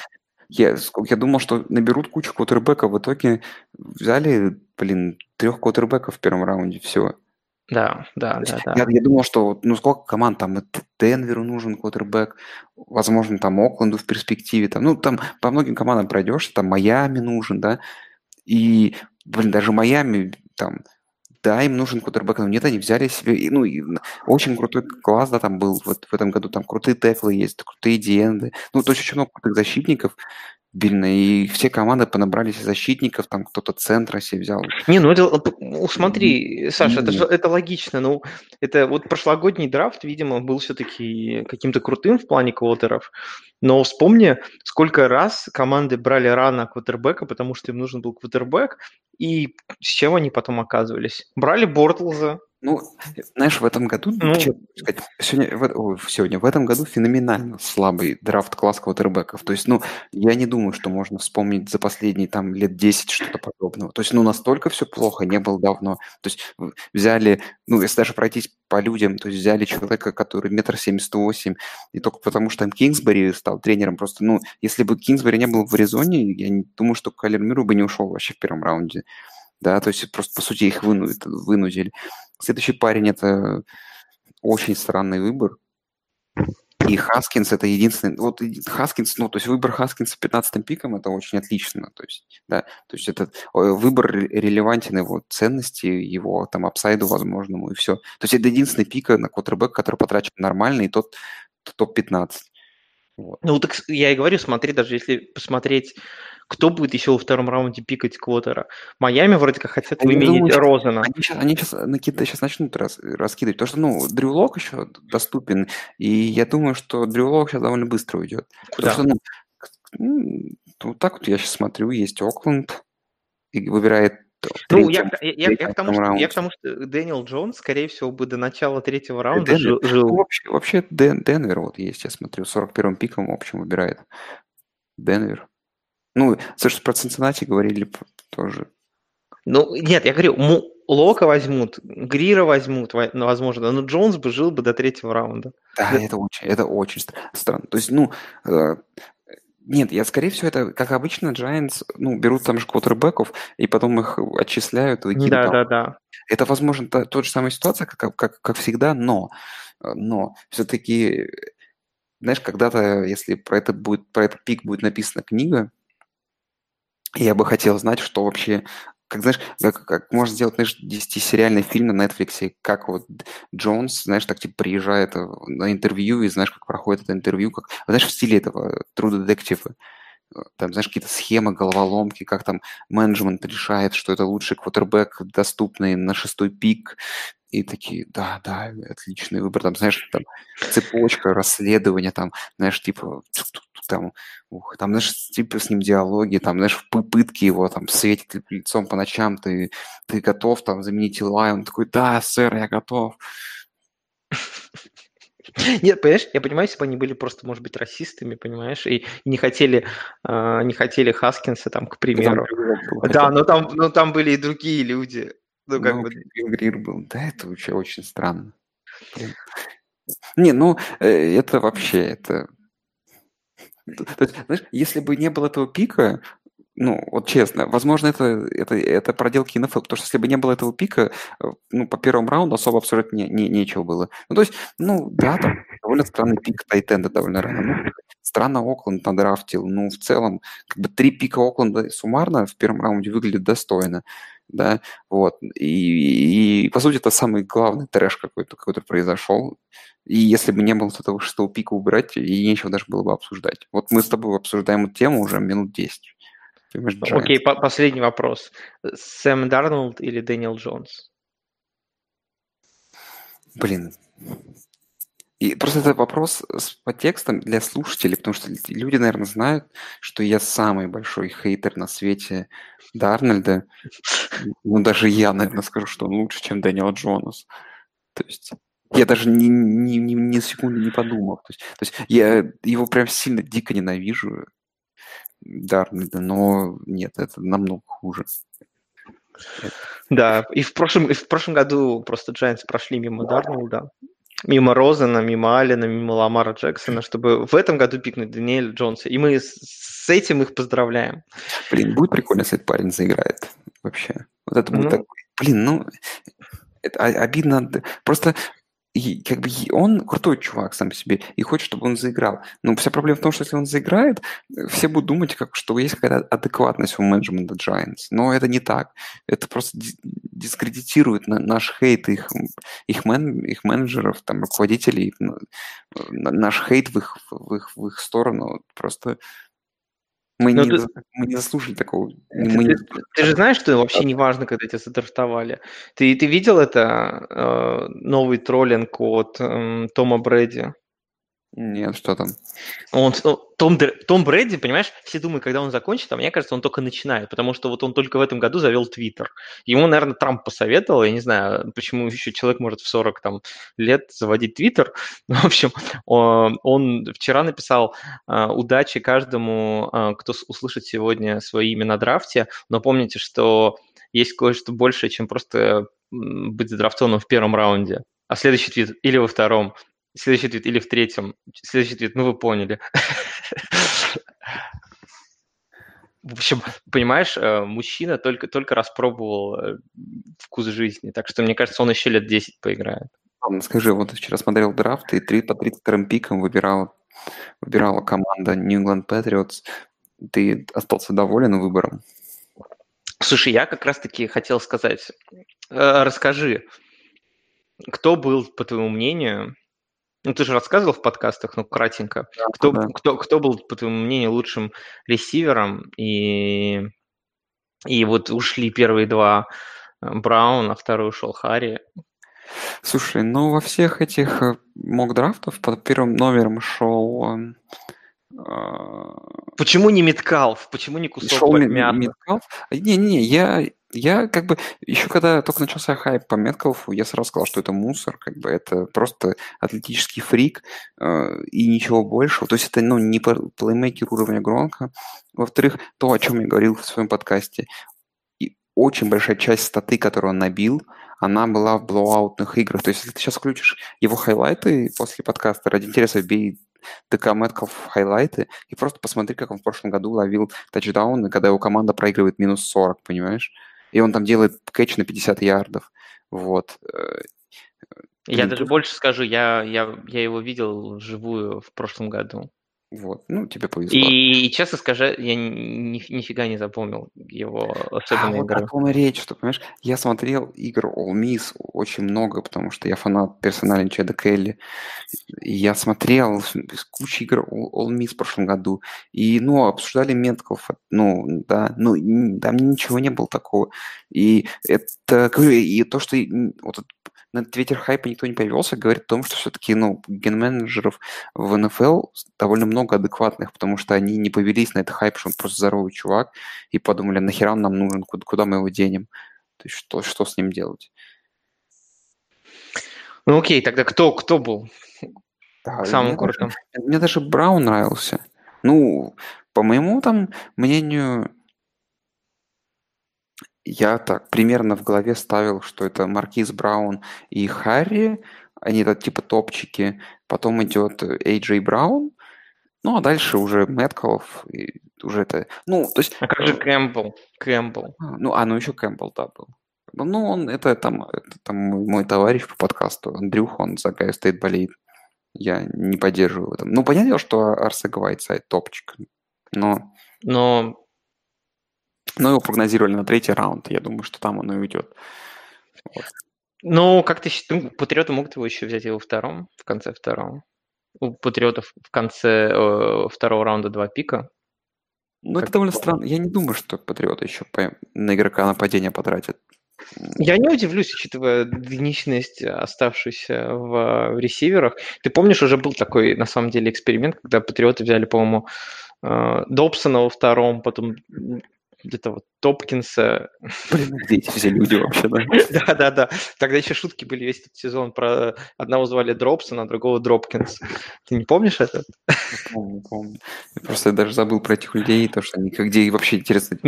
Я, я думал, что наберут кучу квотербеков, в итоге взяли, блин, трех квотербеков в первом раунде, все. Да, да, да, да. Я, я думал, что ну сколько команд там, Денверу нужен квотербек, возможно, там Окленду в перспективе, там, ну там по многим командам пройдешь, там Майами нужен, да, и блин, даже Майами там да, им нужен кутербэк, но нет, они взяли себе, ну, и очень крутой класс, да, там был вот в этом году, там крутые теклы есть, крутые диенды, ну, то есть очень много крутых защитников, Бильно, и все команды понабрались защитников, там кто-то центра себе взял. Не, ну это, ну, смотри, Саша, это, же, это логично, ну, это вот прошлогодний драфт, видимо, был все-таки каким-то крутым в плане квотеров, но вспомни, сколько раз команды брали рано квотербека, потому что им нужен был квотербек, и с чем они потом оказывались? Брали Бортлза, ну, знаешь, в этом году, ну, сказать, сегодня, в, сегодня, в этом году феноменально слабый драфт класс квотербеков. То есть, ну, я не думаю, что можно вспомнить за последние там лет 10 что-то подобного. То есть, ну, настолько все плохо не было давно. То есть, взяли, ну, если даже пройтись по людям, то есть взяли человека, который метр семьдесят восемь, и только потому, что там Кингсбери стал тренером, просто, ну, если бы Кингсбери не был в Аризоне, я не думаю, что Кайлер Мюррей бы не ушел вообще в первом раунде. Да, то есть просто, по сути, их вынудили. Следующий парень – это очень странный выбор. И Хаскинс это единственный, вот Хаскинс, ну, то есть выбор Хаскинса 15-м пиком это очень отлично, то есть, да, то есть это выбор релевантен его ценности, его там апсайду возможному и все. То есть это единственный пик на квотербек, который потрачен нормально, и тот топ-15. Вот. Ну, так я и говорю, смотри, даже если посмотреть кто будет еще во втором раунде пикать Квотера? Майами вроде как хотят я выменить думаю, Розена. Они сейчас, они сейчас, Никита, сейчас начнут рас, раскидывать, потому что, ну, Дрю Лок еще доступен, и я думаю, что Дрю Лок сейчас довольно быстро уйдет. Куда? Потому что, ну, вот так вот я сейчас смотрю, есть Окленд, и выбирает ну, я, я, я, к тому, что, я к тому, что Дэниел Джонс, скорее всего, бы до начала третьего раунда Ден, жил. Ну, вообще, вообще Ден, Денвер вот есть, я смотрю, 41-м пиком, в общем, выбирает Денвер. Ну, слушай, про Цинциннати говорили тоже. Ну, нет, я говорю, Лока возьмут, Грира возьмут, ну, возможно, но Джонс бы жил бы до третьего раунда. Да, да. это очень, это очень странно. То есть, ну, э, нет, я, скорее всего, это, как обычно, Giants, ну, берут там же квотербеков, и потом их отчисляют. И да, да, да. Это, возможно, та, тот же самая ситуация, как, как, как всегда, но, но все-таки, знаешь, когда-то, если про этот, будет, про этот пик будет написана книга, я бы хотел знать, что вообще как, знаешь, как, как можно сделать, знаешь, 10-сериальный фильм на Netflix, как вот Джонс, знаешь, так типа приезжает на интервью, и знаешь, как проходит это интервью, как, знаешь, в стиле этого True Detective, э, там, знаешь, какие-то схемы, головоломки, как там менеджмент решает, что это лучший квотербек, доступный на шестой пик, и такие, да, да, отличный выбор, там, знаешь, там цепочка расследования, там, знаешь, типа, там, ух, там, знаешь, типа с ним диалоги, там, знаешь, пытки его, там, светит лицом по ночам, ты, ты готов, там, заменить Илай, он такой, да, сэр, я готов. Нет, понимаешь, я понимаю, если бы они были просто, может быть, расистами, понимаешь, и не хотели, э, не хотели Хаскинса, там, к примеру. да, но там, но там были и другие люди. Ну, как ну, бы... Грир был. Да, это вообще очень странно. Не, ну, э, это вообще, это... То есть, знаешь, если бы не было этого пика, ну, вот честно, возможно, это, это, это проделки НФЛ, потому что если бы не было этого пика, э, ну, по первому раунду особо обсуждать не, не, нечего было. Ну, то есть, ну, да, там довольно странный пик Тайтенда довольно рано. Ну, странно Окленд надрафтил. Ну, в целом, как бы три пика Окленда суммарно в первом раунде выглядит достойно да, вот, и, и, по сути это самый главный трэш какой-то, какой-то произошел, и если бы не было этого шестого пика убирать, и нечего даже было бы обсуждать. Вот мы с тобой обсуждаем эту тему уже минут 10. Окей, по последний вопрос. Сэм Дарнолд или Дэниел Джонс? Блин, и просто это вопрос с подтекстом для слушателей, потому что люди, наверное, знают, что я самый большой хейтер на свете Дарнольда. Ну, даже я, наверное, скажу, что он лучше, чем Дэниел Джонас. То есть я даже ни, ни, ни, ни секунды не подумал. То есть, то есть я его прям сильно дико ненавижу, Дарнольда, но нет, это намного хуже. Да, и в прошлом, и в прошлом году просто Giants прошли мимо Дарнольда мимо Розена, мимо Алина, мимо Ламара Джексона, чтобы в этом году пикнуть Даниэля Джонса. И мы с этим их поздравляем. Блин, будет прикольно, если этот парень заиграет вообще. Вот это будет ну, так... Блин, ну, это обидно. Просто и как бы он крутой чувак сам по себе и хочет, чтобы он заиграл. Но вся проблема в том, что если он заиграет, все будут думать, как, что есть какая-то адекватность у менеджмента Giants. Но это не так. Это просто дискредитирует наш хейт их, их, мен, их менеджеров, там, руководителей, наш хейт в их, в их, в их сторону. Просто мы, не, ты, мы не заслужили такого. Мы ты, ты же знаешь, что вообще не важно, когда тебя задрафтовали. Ты, ты видел это э, новый троллинг от э, Тома Брэди? Нет, что там? Он, ну, Том, Том Брэди, понимаешь, все думают, когда он закончит, а мне кажется, он только начинает, потому что вот он только в этом году завел Твиттер. Ему, наверное, Трамп посоветовал, я не знаю, почему еще человек может в 40 там, лет заводить Твиттер. В общем, он вчера написал а, удачи каждому, а, кто услышит сегодня свои имя на драфте, но помните, что есть кое-что большее, чем просто быть задрафтованным в первом раунде. А следующий твит или во втором, Следующий твит или в третьем. Следующий твит, ну вы поняли. В общем, понимаешь, э, мужчина только, только распробовал э, вкус жизни, так что, мне кажется, он еще лет 10 поиграет. Скажи, вот вчера смотрел драфт, и 3 по 32 пикам выбирал, выбирала команда New England Patriots. Ты остался доволен выбором? Слушай, я как раз-таки хотел сказать, э, расскажи, кто был, по твоему мнению, ну, ты же рассказывал в подкастах, ну, кратенько. Да, кто, да. кто, кто был, по твоему мнению, лучшим ресивером? И, и вот ушли первые два э, Браун, а второй ушел Харри. Слушай, ну во всех этих э, мок-драфтов под первым номером шел... А, Почему не Меткалф? Почему не кусок шел Меткалф? Не-не-не, я я как бы, еще когда только начался хайп по Меткалфу, я сразу сказал, что это мусор, как бы это просто атлетический фрик э, и ничего большего. То есть это ну, не плеймейкер уровня Гронка. Во-вторых, то, о чем я говорил в своем подкасте, и очень большая часть статы, которую он набил, она была в блоуаутных играх. То есть если ты сейчас включишь его хайлайты после подкаста, ради интереса бей ТК Мэтков хайлайты и просто посмотри, как он в прошлом году ловил тачдауны, когда его команда проигрывает минус 40, понимаешь? и он там делает кэч на 50 ярдов. Вот. Э, я даже больше скажу, я, я, я его видел вживую в прошлом году. Вот, ну, тебе повезло. И, честно скажу, я ни, нифига не запомнил его особенные а, игры. Вот о том и речь, что, понимаешь, я смотрел игр All Miss очень много, потому что я фанат персонально Чеда Келли. И я смотрел кучу игр All Miss в прошлом году. И, ну, обсуждали Метков, ну, да, ну, там ничего не было такого. И это, и то, что вот на Твиттер хайпа никто не повелся, говорит о том, что все-таки ну, ген-менеджеров в НФЛ довольно много адекватных, потому что они не повелись на этот хайп, что он просто здоровый чувак, и подумали, нахера он нам нужен, куда, куда мы его денем, то есть что, что с ним делать. Ну окей, тогда кто, кто был да, самым крутым? Мне даже Браун нравился. Ну, по моему там мнению, я так примерно в голове ставил, что это Маркиз Браун и Харри, они это типа топчики. Потом идет Эй Джей Браун, ну а дальше уже Меткалф, и уже это... Ну, то есть... А как же Кэмпбелл? Кэмпбелл. А, ну, а, ну еще Кэмпбелл, да, был. Ну, он, это там, это там мой товарищ по подкасту, Андрюх, он за Огайо Стейт болеет. Я не поддерживаю в этом. Ну, понятно, что Арсега Вайтсайд топчик, но... Но но его прогнозировали на третий раунд. Я думаю, что там он и уйдет. Вот. Ну, как ты считаешь, Патриоты могут его еще взять его втором, в конце второго? У Патриотов в конце э, второго раунда два пика. Ну, это довольно странно. Я не думаю, что Патриоты еще по... на игрока нападения потратят. Я не удивлюсь, учитывая динамичность, оставшуюся в, в ресиверах. Ты помнишь, уже был такой, на самом деле, эксперимент, когда Патриоты взяли, по-моему, э, Добсона во втором, потом где-то вот Топкинса. Блин, где эти все люди вообще, да? Да-да-да. Тогда еще шутки были весь этот сезон про одного звали Дропсона, а другого Дропкинс. Ты не помнишь это? Помню, помню. Я просто даже забыл про этих людей, то, что они где вообще интересно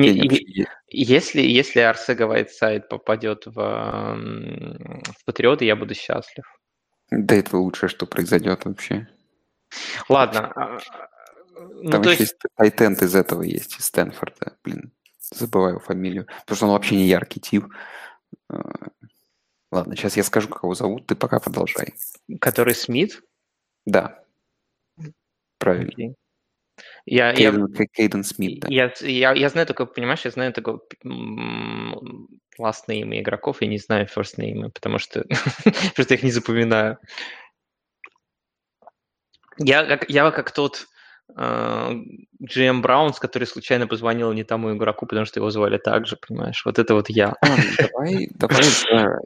Если, если Арсега Вайтсайд попадет в, в Патриоты, я буду счастлив. Да это лучшее, что произойдет вообще. Ладно. А, ну, Там еще есть... тайтенд из этого есть, из Стэнфорда. Блин, забываю фамилию, потому что он вообще не яркий тип. А, Ладно, сейчас я скажу, как его зовут, ты пока продолжай. Который Смит? Да. Правильно. Okay. Я, Кейден, я, Кейден Смит, да. Я, я, я знаю только, понимаешь, я знаю только last name игроков, и не знаю first name, потому что просто их не запоминаю. Я как, я как тот GM Браунс, который случайно позвонил не тому игроку, потому что его звали так же, понимаешь? Вот это вот я. А, давай, давай, да.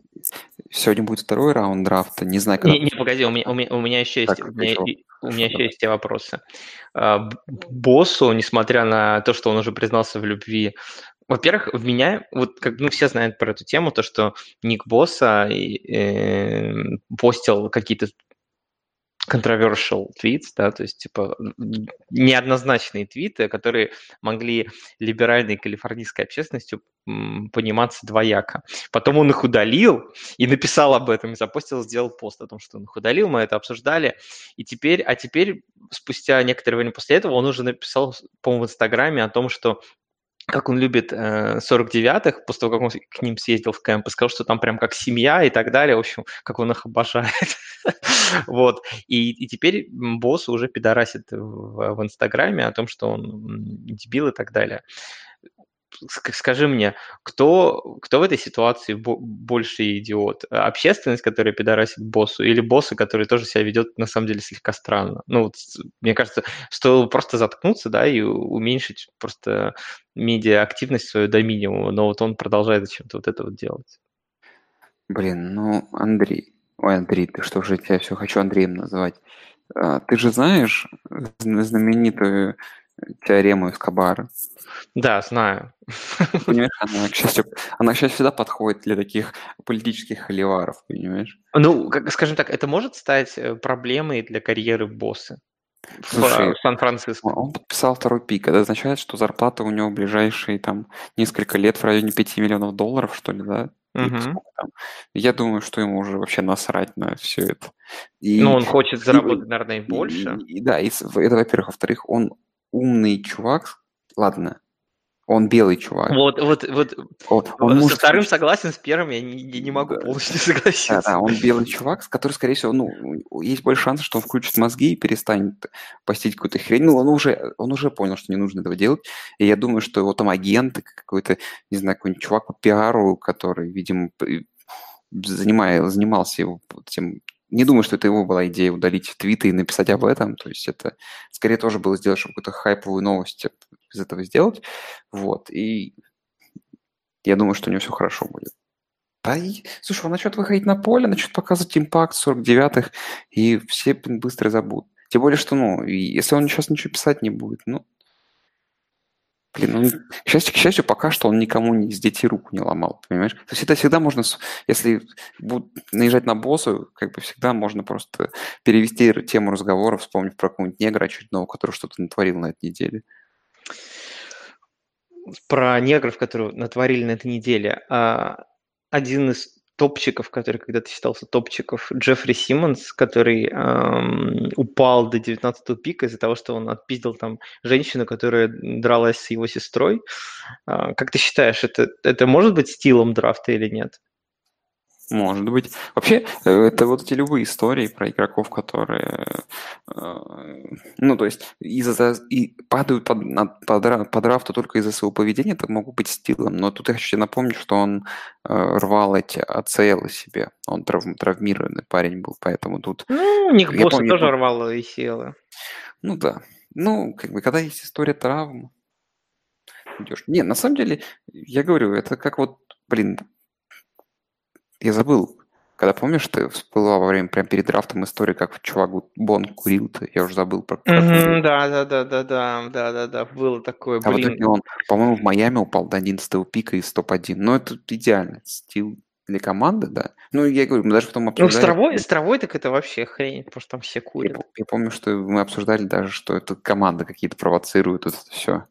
Сегодня будет второй раунд драфта, не знаю, когда... Не, не погоди, у меня, у меня, у меня еще есть, у меня, у меня еще есть вопросы. А, боссу, несмотря на то, что он уже признался в любви во-первых, в меня, вот как ну, все знают про эту тему, то, что Ник Босса э, постил какие-то controversial tweets, да, то есть, типа, неоднозначные твиты, которые могли либеральной калифорнийской общественностью пониматься двояко. Потом он их удалил и написал об этом, и запостил, сделал пост о том, что он их удалил, мы это обсуждали, и теперь, а теперь, спустя некоторое время после этого, он уже написал, по-моему, в Инстаграме о том, что как он любит э, 49-х, после того, как он к ним съездил в кемп, и сказал, что там прям как семья и так далее, в общем, как он их обожает. вот. И, и теперь босс уже пидорасит в, в Инстаграме о том, что он дебил и так далее скажи мне, кто, кто в этой ситуации больше идиот? Общественность, которая пидорасит боссу, или боссы, который тоже себя ведет на самом деле слегка странно? Ну, вот, мне кажется, стоило просто заткнуться, да, и уменьшить просто медиа-активность свою до минимума, но вот он продолжает зачем-то вот это вот делать. Блин, ну, Андрей, ой, Андрей, ты что же, я все хочу Андреем называть. А, ты же знаешь знаменитую теорему Эскобара? Да, знаю. Понимаешь, она, к счастью, она, к счастью, всегда подходит для таких политических холиваров, понимаешь? Ну, как, скажем так, это может стать э, проблемой для карьеры босса Слушай, в Сан-Франциско. Он подписал второй пик. Это означает, что зарплата у него в ближайшие там несколько лет в районе 5 миллионов долларов, что ли, да? Угу. Я думаю, что ему уже вообще насрать на все это. И, ну, он хочет заработать, и, наверное, и больше. И, и, да, и, это, во-первых. Во-вторых, он умный чувак. Ладно, он белый чувак. Вот, вот, вот. Он, он может... Со вторым согласен, с первым я не, не могу полностью согласиться. Да, да, он белый чувак, который, скорее всего, ну, есть больше шансов, что он включит мозги и перестанет постить какую-то хрень. Ну, он уже, он уже понял, что не нужно этого делать. И я думаю, что его там агент, какой-то, не знаю, какой-нибудь чувак по пиару, который, видимо, занимая, занимался его тем не думаю, что это его была идея удалить твиты и написать об этом. То есть это скорее тоже было сделать, чтобы какую-то хайповую новость из этого сделать. Вот. И я думаю, что у него все хорошо будет. Да и, слушай, он начнет выходить на поле, начнет показывать импакт 49-х, и все быстро забудут. Тем более, что, ну, если он сейчас ничего писать не будет, ну, Блин, ну, к счастью, к счастью, пока что он никому из детей руку не ломал, понимаешь? То есть это всегда можно, если будут наезжать на босса, как бы всегда можно просто перевести тему разговора, вспомнив про какого-нибудь негра очередного, который что-то натворил на этой неделе. Про негров, которые натворили на этой неделе. А, один из топчиков, который когда-то считался топчиков, Джеффри Симмонс, который эм, упал до 19 пика из-за того, что он отпиздил там женщину, которая дралась с его сестрой. Э, как ты считаешь, это, это может быть стилом драфта или нет? Может быть. Вообще, э, это вот эти любые истории про игроков, которые, э, ну, то есть, из-за и падают под, под, под драфту только из-за своего поведения, это могут быть стилом. Но тут я хочу тебе напомнить, что он э, рвал эти АЦЛ себе. Он трав, травмированный парень был, поэтому тут... Ну, у них тоже помню, рвал ACL. Ну да. Ну, как бы, когда есть история травм, идешь. Не, на самом деле, я говорю, это как вот, блин, я забыл, когда помнишь, ты всплыла во время, прям перед драфтом история, как чувак Бон курил-то, я уже забыл про mm-hmm, Да, да, да, да, да, да, да, да, было такое, А блин. вот он, по-моему, в Майами упал до 11 пика из топ-1. Но это идеально, стил для команды, да. Ну, я говорю, мы даже потом обсуждали... Ну, с травой, с травой так это вообще хрень, потому что там все курят. Я, я помню, что мы обсуждали даже, что это команда какие-то провоцируют, это все.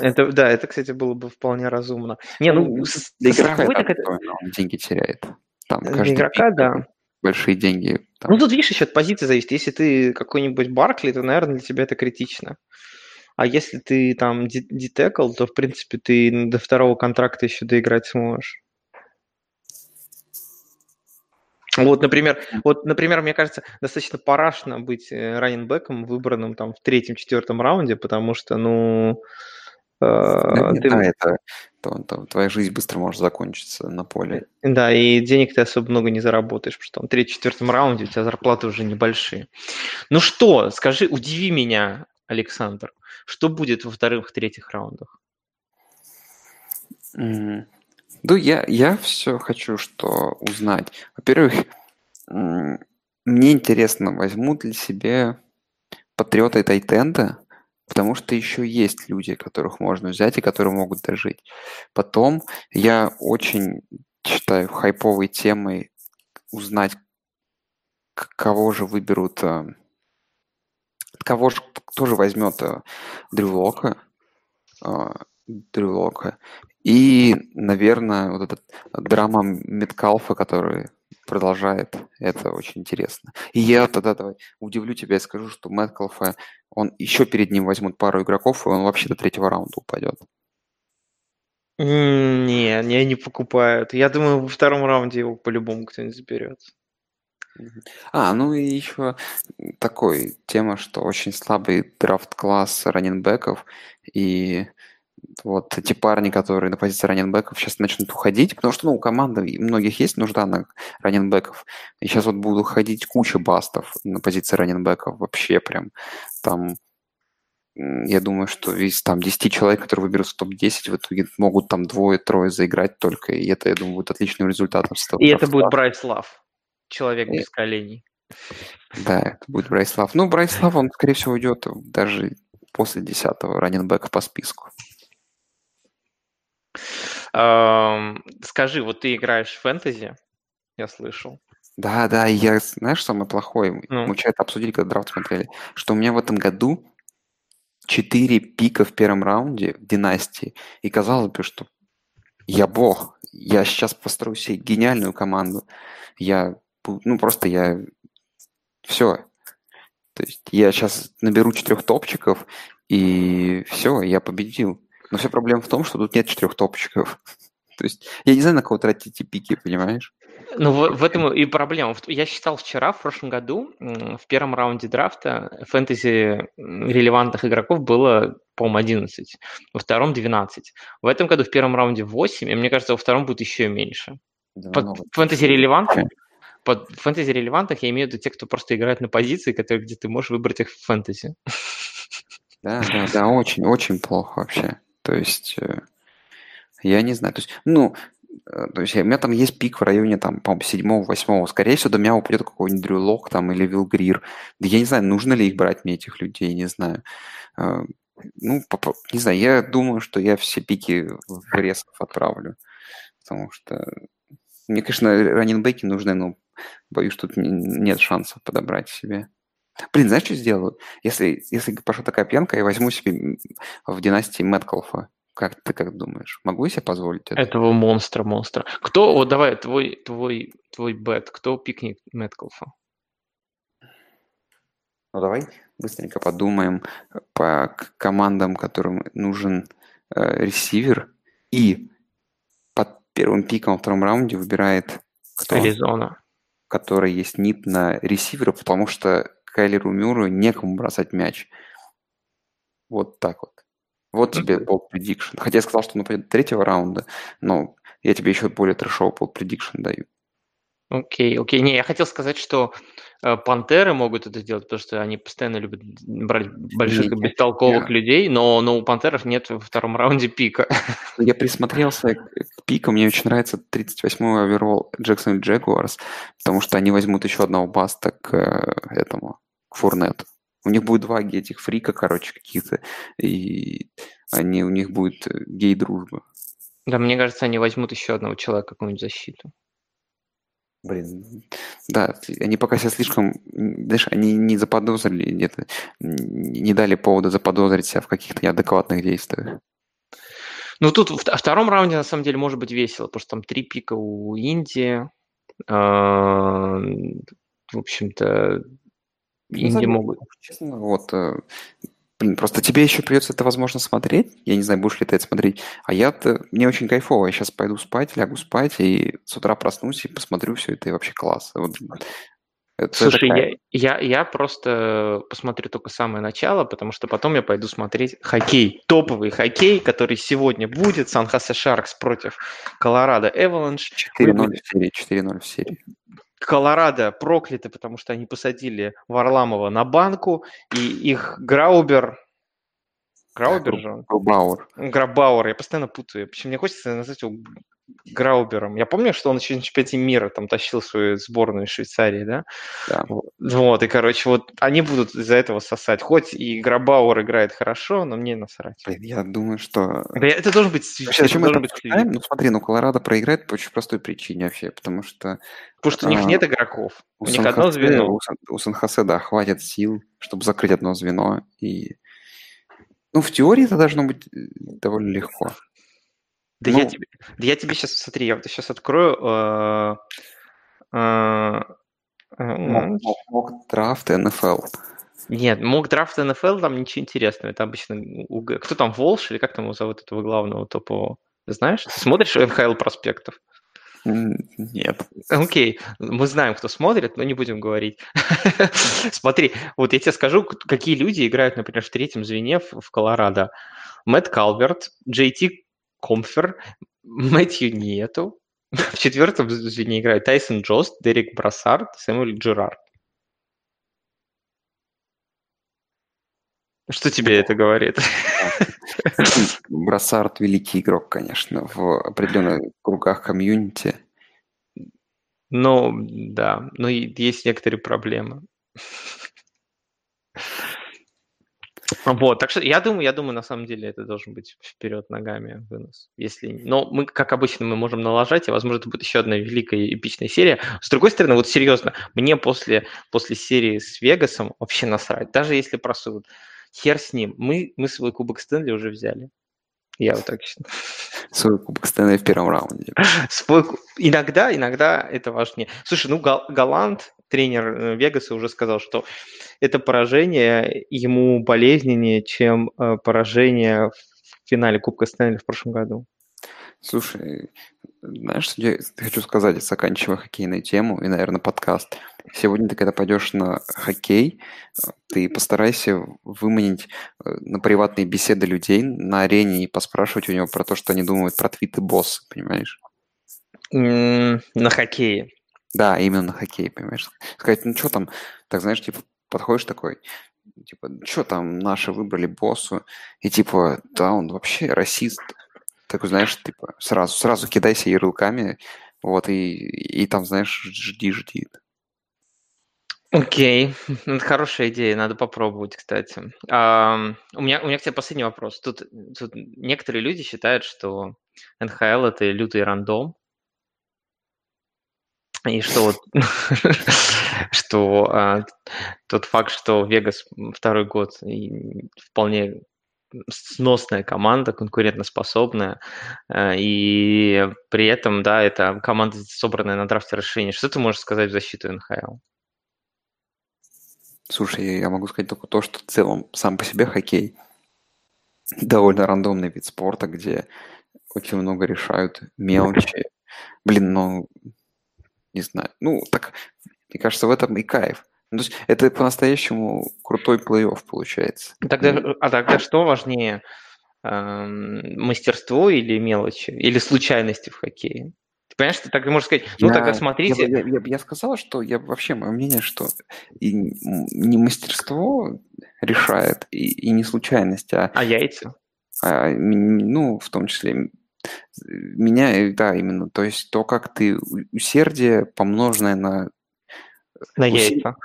Это, да, это, кстати, было бы вполне разумно. Не, ну, с, для игрока это, это... он деньги теряет. Там для игрока, да. Большие деньги. Там. Ну, тут, видишь, еще от позиции зависит. Если ты какой-нибудь Баркли, то, наверное, для тебя это критично. А если ты там детекл, то, в принципе, ты до второго контракта еще доиграть сможешь. Вот, например, вот, например, мне кажется, достаточно парашно быть э, раненбеком, выбранным там в третьем-четвертом раунде, потому что, ну, да, ты... да это то, то, твоя жизнь быстро может закончиться на поле. Да, и денег ты особо много не заработаешь, потому что в третьем-четвертом раунде у тебя зарплаты уже небольшие. Ну что, скажи, удиви меня, Александр, что будет во вторых-третьих раундах? Mm. Ну, я, я все хочу что узнать. Во-первых, мне интересно, возьмут ли себе патриоты Тайтенда, потому что еще есть люди, которых можно взять и которые могут дожить. Потом я очень считаю хайповой темой узнать, кого же выберут, э, кого же, кто же возьмет э, Дрю Лока, э, Дрю Лока. И, наверное, вот этот драма Меткалфа, который продолжает, это очень интересно. И я тогда давай удивлю тебя и скажу, что Меткалфа, он еще перед ним возьмут пару игроков, и он вообще до третьего раунда упадет. Не, я не покупаю. Я думаю, во втором раунде его по-любому кто-нибудь заберет. А, ну и еще такой тема, что очень слабый драфт-класс раненбеков, и вот эти парни, которые на позиции раненбеков сейчас начнут уходить, потому что, ну, у команды многих есть нужда на раненбеков, и сейчас вот будут уходить куча бастов на позиции раненбеков, вообще прям там я думаю, что весь там 10 человек, которые выберутся в топ-10, в итоге могут там двое-трое заиграть только, и это, я думаю, будет отличным результатом. И это будет Брайс Лав, человек без коленей. Да, это будет Брайс Лав. Ну, Брайс Лав, он, скорее всего, уйдет даже после 10-го раннинбека по списку. Скажи, вот ты играешь в фэнтези, я слышал. Да, да, я, знаешь, самое плохое, ну. мы вчера это обсудили, когда драфт смотрели, что у меня в этом году 4 пика в первом раунде в династии, и казалось бы, что я бог, я сейчас построю себе гениальную команду, я, ну, просто я, все, то есть я сейчас наберу четырех топчиков, и все, я победил. Но вся проблема в том, что тут нет четырех топчиков. То есть я не знаю, на кого тратить эти пики, понимаешь? Ну, в, в этом и проблема. Я считал вчера, в прошлом году, в первом раунде драфта фэнтези релевантных игроков было, по-моему, 11, во втором 12. В этом году в первом раунде 8, и мне кажется, во втором будет еще меньше. Да, фэнтези релевантных под фэнтези релевантных я имею в виду те, кто просто играет на позиции, которые, где ты можешь выбрать их в фэнтези. Да, да, да, очень, очень плохо вообще. То есть, э, я не знаю. То есть, ну, э, то есть у меня там есть пик в районе, там, по-моему, седьмого, восьмого. Скорее всего, до меня упадет какой-нибудь Дрю Лок там или Вилл Грир. Да я не знаю, нужно ли их брать мне, этих людей, не знаю. Э, ну, не знаю, я думаю, что я все пики в резков отправлю. Потому что мне, конечно, раненбеки нужны, но боюсь, тут нет шансов подобрать себе. Блин, знаешь, что сделаю? Если, если пошла такая пьянка, я возьму себе в династии Мэткалфа. Как ты как думаешь? Могу себе позволить это? Этого монстра, монстра. Кто, вот давай, твой, твой, твой бет, кто пикнет Мэткалфа? Ну давай быстренько подумаем по командам, которым нужен э, ресивер. И под первым пиком во втором раунде выбирает кто? Аризона. Который есть нип на ресивера, потому что Кайлеру Мюру некому бросать мяч. Вот так вот. Вот тебе bold prediction. Хотя я сказал, что он пойдет третьего раунда, но я тебе еще более трешовый bold prediction даю. Окей, окей. Не, я хотел сказать, что э, пантеры могут это сделать, потому что они постоянно любят брать больших и бестолковых я... людей, но, но у пантеров нет во втором раунде пика. Я присмотрелся к, к пику, мне очень нравится 38-й оверолл Джексон Джегуарс, потому что они возьмут еще одного баста к э, этому, к Фурнету. У них будет два этих фрика, короче, каких-то, и они, у них будет э, гей-дружба. Да, мне кажется, они возьмут еще одного человека, какую-нибудь защиту. Блин, да, они пока себя слишком, знаешь, они не заподозрили где-то, не дали повода заподозрить себя в каких-то неадекватных действиях. Ну, тут в втором раунде, на самом деле, может быть весело, потому что там три пика у Индии. А, в общем-то, Индии могут... Честно, вот, э, Блин, просто тебе еще придется это, возможно, смотреть. Я не знаю, будешь ли ты это смотреть. А я-то, мне очень кайфово. Я сейчас пойду спать, лягу спать, и с утра проснусь и посмотрю все это, и вообще класс. Вот, это Слушай, такая... я, я, я просто посмотрю только самое начало, потому что потом я пойду смотреть хоккей. Топовый хоккей, который сегодня будет. Сан-Хосе Шаркс против Колорадо Эваланш. 4-0 в серии, 4-0 в серии. Колорадо прокляты, потому что они посадили Варламова на банку, и их Граубер... Граубер же? Грабауэр. Грабауэр, я постоянно путаю. Почему мне хочется назвать его Граубером. Я помню, что он еще на чемпионате мира там тащил свою сборную Швейцарии, да? Да. Вот, и, короче, вот они будут из-за этого сосать. Хоть и Грабауэр играет хорошо, но мне насрать. Блин, я думаю, что... Это должен быть... Вообще, это быть... Ну, смотри, ну, Колорадо проиграет по очень простой причине вообще, потому что... Потому что у них а, нет игроков. У, у них одно звено. У, у Сан-Хосе, да, хватит сил, чтобы закрыть одно звено. И... Ну, в теории это должно быть э, довольно легко. Да, ну, я тебе, да я тебе сейчас, смотри, я вот сейчас открою... Э, э, э, мок драфт НФЛ. Нет, мок драфт НФЛ там ничего интересного. Это обычно... Кто там, Волш или как там его зовут, этого главного топового? Знаешь? Ты смотришь НХЛ проспектов? Нет. Окей, мы знаем, кто смотрит, но не будем говорить. Смотри, вот я тебе скажу, какие люди играют, например, в третьем звене в Колорадо. Мэтт Калверт, Джей Ти Комфер, Мэтью нету. В четвертом звене играет Тайсон Джост, Дерек Брассард, Сэмюэль Джерард. Что тебе это говорит? Брассард великий игрок, конечно, в определенных кругах комьюнити. Ну, да, но есть некоторые проблемы. Вот, так что я думаю, я думаю, на самом деле это должен быть вперед ногами вынос. Если, но мы, как обычно, мы можем налажать, и, возможно, это будет еще одна великая эпичная серия. С другой стороны, вот серьезно, мне после, после серии с Вегасом вообще насрать, даже если просудят. Хер с ним. Мы, мы свой кубок Стэнли уже взяли. Я вот так считаю. Свой кубок Стэнли в первом раунде. Свой... Иногда, иногда это важнее. Слушай, ну Голланд, тренер э, Вегаса уже сказал, что это поражение ему болезненнее, чем э, поражение в финале Кубка Стэнли в прошлом году. Слушай, знаешь, что я хочу сказать, заканчивая хоккейную тему и, наверное, подкаст. Сегодня ты, когда пойдешь на хоккей, ты постарайся выманить э, на приватные беседы людей на арене и поспрашивать у него про то, что они думают про твиты босса, понимаешь? на хоккее. Да, именно на хоккей, понимаешь? Сказать, ну что там, так знаешь, типа, подходишь такой, типа, что там наши выбрали боссу, и типа, да, он вообще расист. Такой, знаешь, типа, сразу, сразу кидайся ярлыками, вот, и, и там, знаешь, жди, жди. Окей, это хорошая идея, надо попробовать, кстати. А, у, меня, у меня к тебе последний вопрос. Тут, тут некоторые люди считают, что НХЛ – это лютый рандом, и что вот, что а, тот факт, что Вегас второй год и вполне сносная команда, конкурентоспособная, а, и при этом, да, это команда, собранная на драфте расширения. Что ты можешь сказать в защиту НХЛ? Слушай, я могу сказать только то, что в целом сам по себе хоккей довольно рандомный вид спорта, где очень много решают мелочи. Блин, ну, не знаю. Ну, так, мне кажется, в этом и кайф. Ну, то есть это по-настоящему крутой плей-офф получается. Тогда, а тогда что важнее, эм, мастерство или мелочи, или случайности в хоккее? Ты понимаешь, ты так можешь сказать, ну я, тогда смотрите... Я, я, я, я сказал, что я вообще, мое мнение, что и не мастерство решает, и, и не случайность, а... А яйца? А, ну, в том числе меня, да, именно. То есть то, как ты усердие, помноженное на на яйца.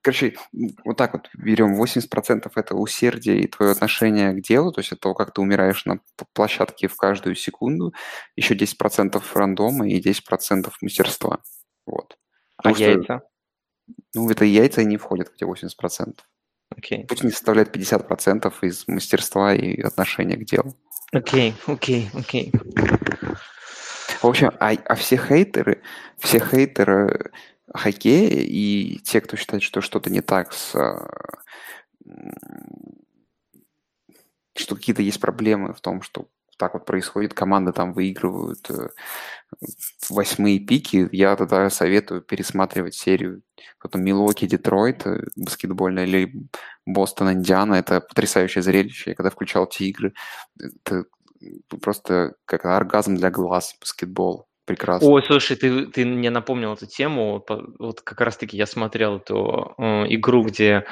Короче, вот так вот берем 80% это усердие и твое отношение к делу, то есть это то, как ты умираешь на площадке в каждую секунду, еще 10% рандома и 10% мастерства. Вот. А Потому а что, яйца? Ну, это яйца не входят в эти 80%. Okay. Пусть не составляет 50% из мастерства и отношения к делу. Окей, окей, окей. В общем, а, а все хейтеры, все хейтеры хоккея и те, кто считает, что что-то не так с, что какие-то есть проблемы в том, что так вот происходит, команды там выигрывают э, восьмые пики, я тогда советую пересматривать серию потом Милуоки, Детройт, э, баскетбольная, или Бостон, Индиана. Это потрясающее зрелище. Я когда включал те игры, это просто как оргазм для глаз баскетбол прекрасно. Ой, слушай, ты, ты мне напомнил эту тему. Вот как раз-таки я смотрел эту э, игру, где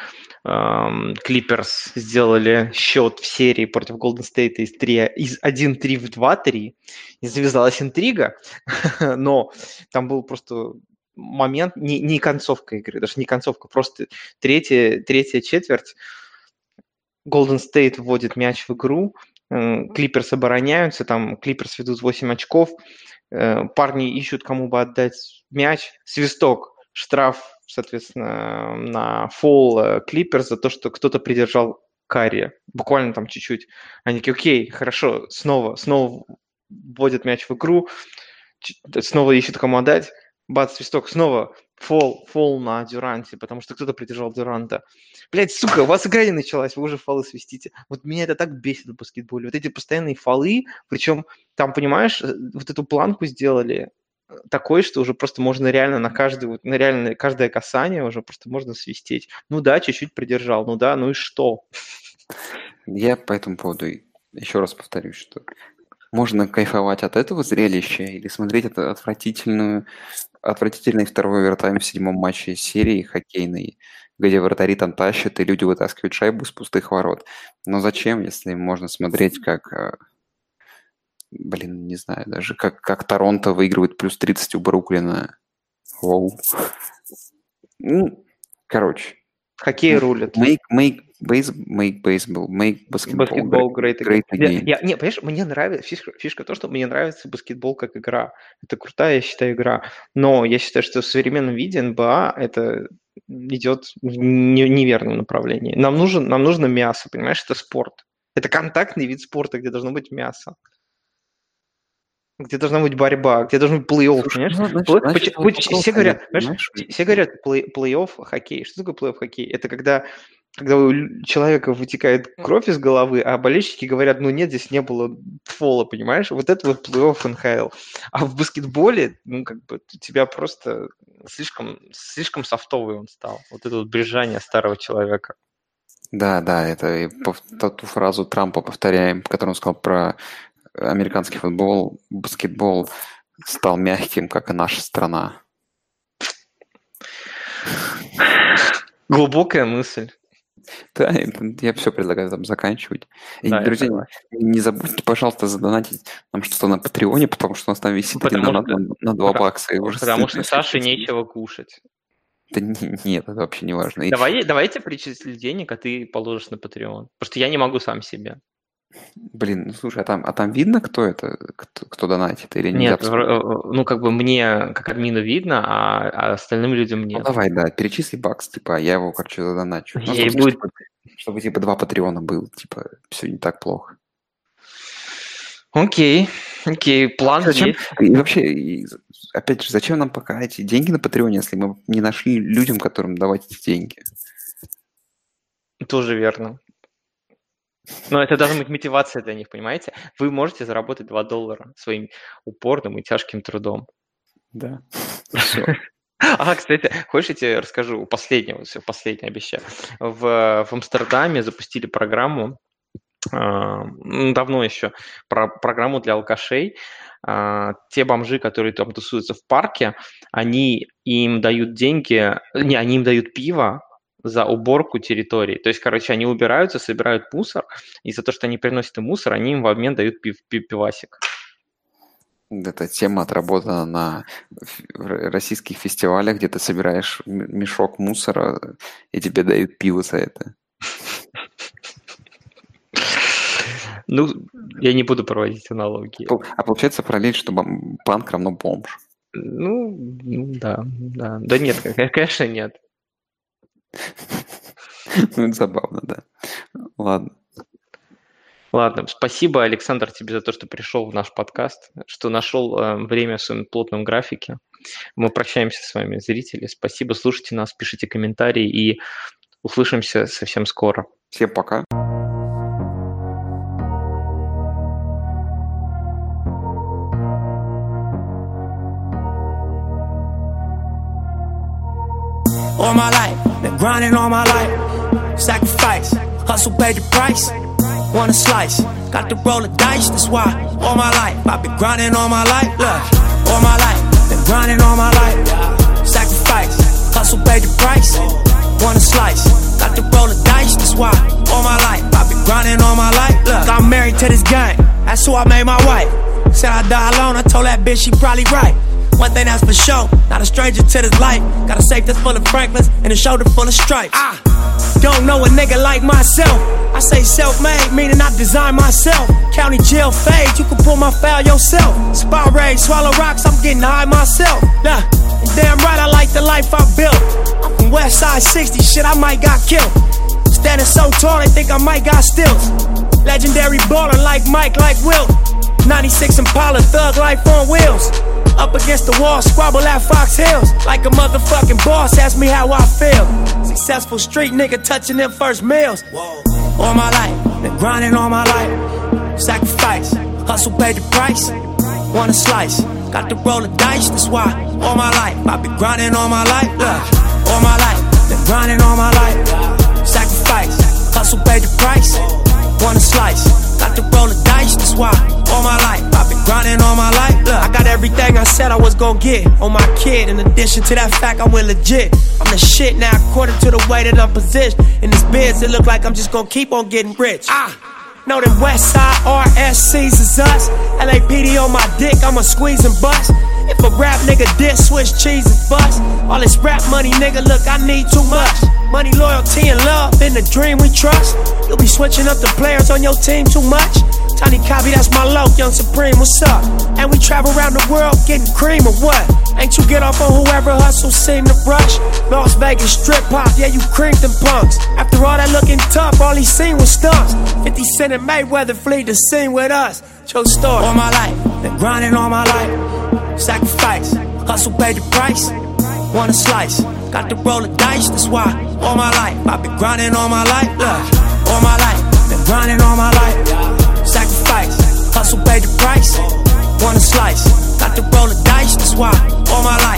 Клиперс э, сделали счет в серии против Golden State из, 3, из 1-3 в 2-3. И завязалась интрига, но там был просто момент, не, не концовка игры, даже не концовка, просто третья, третья четверть. Golden State вводит мяч в игру, Клиперс обороняются, там Клиперс ведут 8 очков, Э, парни ищут, кому бы отдать мяч, свисток, штраф, соответственно, на фол Клипер за то, что кто-то придержал Карри, буквально там чуть-чуть. Они такие, окей, хорошо, снова, снова вводят мяч в игру, снова ищут, кому отдать, бац, свисток, снова фол, фол на Дюранте, потому что кто-то придержал Дюранта. Блять, сука, у вас игра не началась, вы уже фолы свистите. Вот меня это так бесит в баскетболе. Вот эти постоянные фолы, причем там, понимаешь, э, вот эту планку сделали э, такой, что уже просто можно реально на каждое, на реально каждое касание уже просто можно свистеть. Ну да, чуть-чуть придержал, ну да, ну и что? Я по этому поводу еще раз повторюсь, что можно кайфовать от этого зрелища или смотреть это отвратительную, отвратительный второй овертайм в седьмом матче серии хоккейной, где вратари там тащат и люди вытаскивают шайбу с пустых ворот. Но зачем, если можно смотреть, как э, блин, не знаю даже, как, как Торонто выигрывает плюс 30 у Бруклина. Воу. Ну, короче. Хоккей рулит. Make, make Base, make baseball, make basketball, basketball great, great, again. Я, не, понимаешь, мне нравится, фишка, фишка то, что мне нравится баскетбол как игра. Это крутая, я считаю, игра. Но я считаю, что в современном виде НБА это идет в неверном направлении. Нам, нужен, нам нужно мясо, понимаешь, это спорт. Это контактный вид спорта, где должно быть мясо где должна быть борьба, где должен быть плей-офф, понимаешь? Ну, значит, значит, значит, все, говорят, знаешь, все говорят плей- плей-офф хоккей. Что такое плей-офф хоккей? Это когда когда у человека вытекает кровь из головы, а болельщики говорят, ну нет, здесь не было фола, понимаешь? Вот это вот плей-офф НХЛ. А в баскетболе, ну, как бы, у тебя просто слишком, слишком софтовый он стал. Вот это вот брежание старого человека. Да, да, это ту фразу Трампа повторяем, которую он сказал про американский футбол, баскетбол стал мягким, как и наша страна. Глубокая мысль. Да, я все предлагаю там заканчивать. И, да, друзья, не забудьте, пожалуйста, задонатить нам что-то на Патреоне, потому что у нас там висит потому аренда что, на, на 2 бакса. И уже потому что Саше нечего кушать. Да нет, это вообще не важно. Давай, давайте перечислить денег, а ты положишь на Patreon. Просто я не могу сам себе. Блин, ну слушай, а там, а там видно, кто это, кто, кто донатит или нет? Нет, ну как бы мне как админу видно, а, а остальным людям нет. Ну давай, да, перечисли бакс, типа, а я его, короче, задоначу. Ну, чтобы, будет... чтобы, чтобы, типа, два патреона было, типа, все не так плохо. Окей, окей, план зачем, есть. И вообще, и, опять же, зачем нам пока эти деньги на Патреоне, если мы не нашли людям, которым давать эти деньги? Тоже верно. Но это должна быть мотивация для них, понимаете? Вы можете заработать 2 доллара своим упорным и тяжким трудом. Да. А, кстати, хочешь, я тебе расскажу последнего, все, последнее обещаю. В, в Амстердаме запустили программу, э, давно еще, про, программу для алкашей. Э, те бомжи, которые там тусуются в парке, они им дают деньги, не, они им дают пиво, за уборку территории. То есть, короче, они убираются, собирают мусор, и за то, что они приносят им мусор, они им в обмен дают пив, пив, пивасик. Эта тема отработана на российских фестивалях, где ты собираешь мешок мусора, и тебе дают пиво за это. Ну, я не буду проводить аналогии. А получается параллель, что панк равно бомж. Ну, ну да, да. Да нет, конечно, нет. Ну, это забавно, да. Ладно. Ладно, спасибо, Александр, тебе за то, что пришел в наш подкаст, что нашел э, время в своем плотном графике. Мы прощаемся с вами, зрители. Спасибо, слушайте нас, пишите комментарии и услышимся совсем скоро. Всем пока. Grinding all my life. Sacrifice, hustle paid the price. Want a slice, got to roll the dice, that's why. All my life, I've been grinding all my life. Look, all my life, been grinding all my life. Sacrifice, hustle paid the price. Want a slice, got to roll the dice, that's why. All my life, I've been grinding all my life. Look, I'm married to this game, that's who I made my wife. Said I die alone, I told that bitch she probably right. One thing that's for sure, not a stranger to this life. Got a safe that's full of Franklins and a shoulder full of stripes. I don't know a nigga like myself. I say self-made, meaning I design myself. County jail fade, you can pull my file yourself. Spy raid, swallow rocks, I'm getting high myself. Nah, damn right I like the life I built. I'm from West Side 60, shit I might got killed. Standing so tall, they think I might got stills. Legendary baller like Mike, like Wilt. 96 Impala, thug life on wheels. Up against the wall, squabble at Fox Hills. Like a motherfucking boss, ask me how I feel. Successful street nigga touching them first meals. All my life, been grinding all my life. Sacrifice, hustle paid the price. Want a slice, got to roll the dice, that's why. All my life, I've been grinding all my life. Look, all my life, been grinding all my life. Sacrifice, hustle paid the price. Want a slice, got to roll the dice, that's why. All my life, I've been grinding all my life. Look, I got everything I said I was gonna get on my kid. In addition to that fact, I went legit. I'm the shit now, according to the way that I'm positioned. In this biz, it look like I'm just gonna keep on getting rich. Ah. Know them West Side RSCs is us. LAPD on my dick, I'ma squeeze and bust. If a rap nigga diss, switch cheese and bust. All this rap money, nigga, look, I need too much. Money, loyalty, and love in the dream we trust. You'll be switching up the players on your team too much. Tiny copy, that's my low, Young Supreme, what's up? And we travel around the world getting cream or what? Ain't you get off on whoever hustle seem to rush? Las Vegas strip pop, yeah, you creamed them punks. After all that looking tough, all he seen was stunts. 50 Cent and Mayweather flee the scene with us. True story. All my life, been grinding all my life. Sacrifice, hustle paid the price. Want a slice, got to roll the dice, that's why. All my life, I've been grinding all my life. Look, all my life, been grinding all my life. Sacrifice, hustle paid the price. Want a slice, got to roll the dice, that's why. All my life,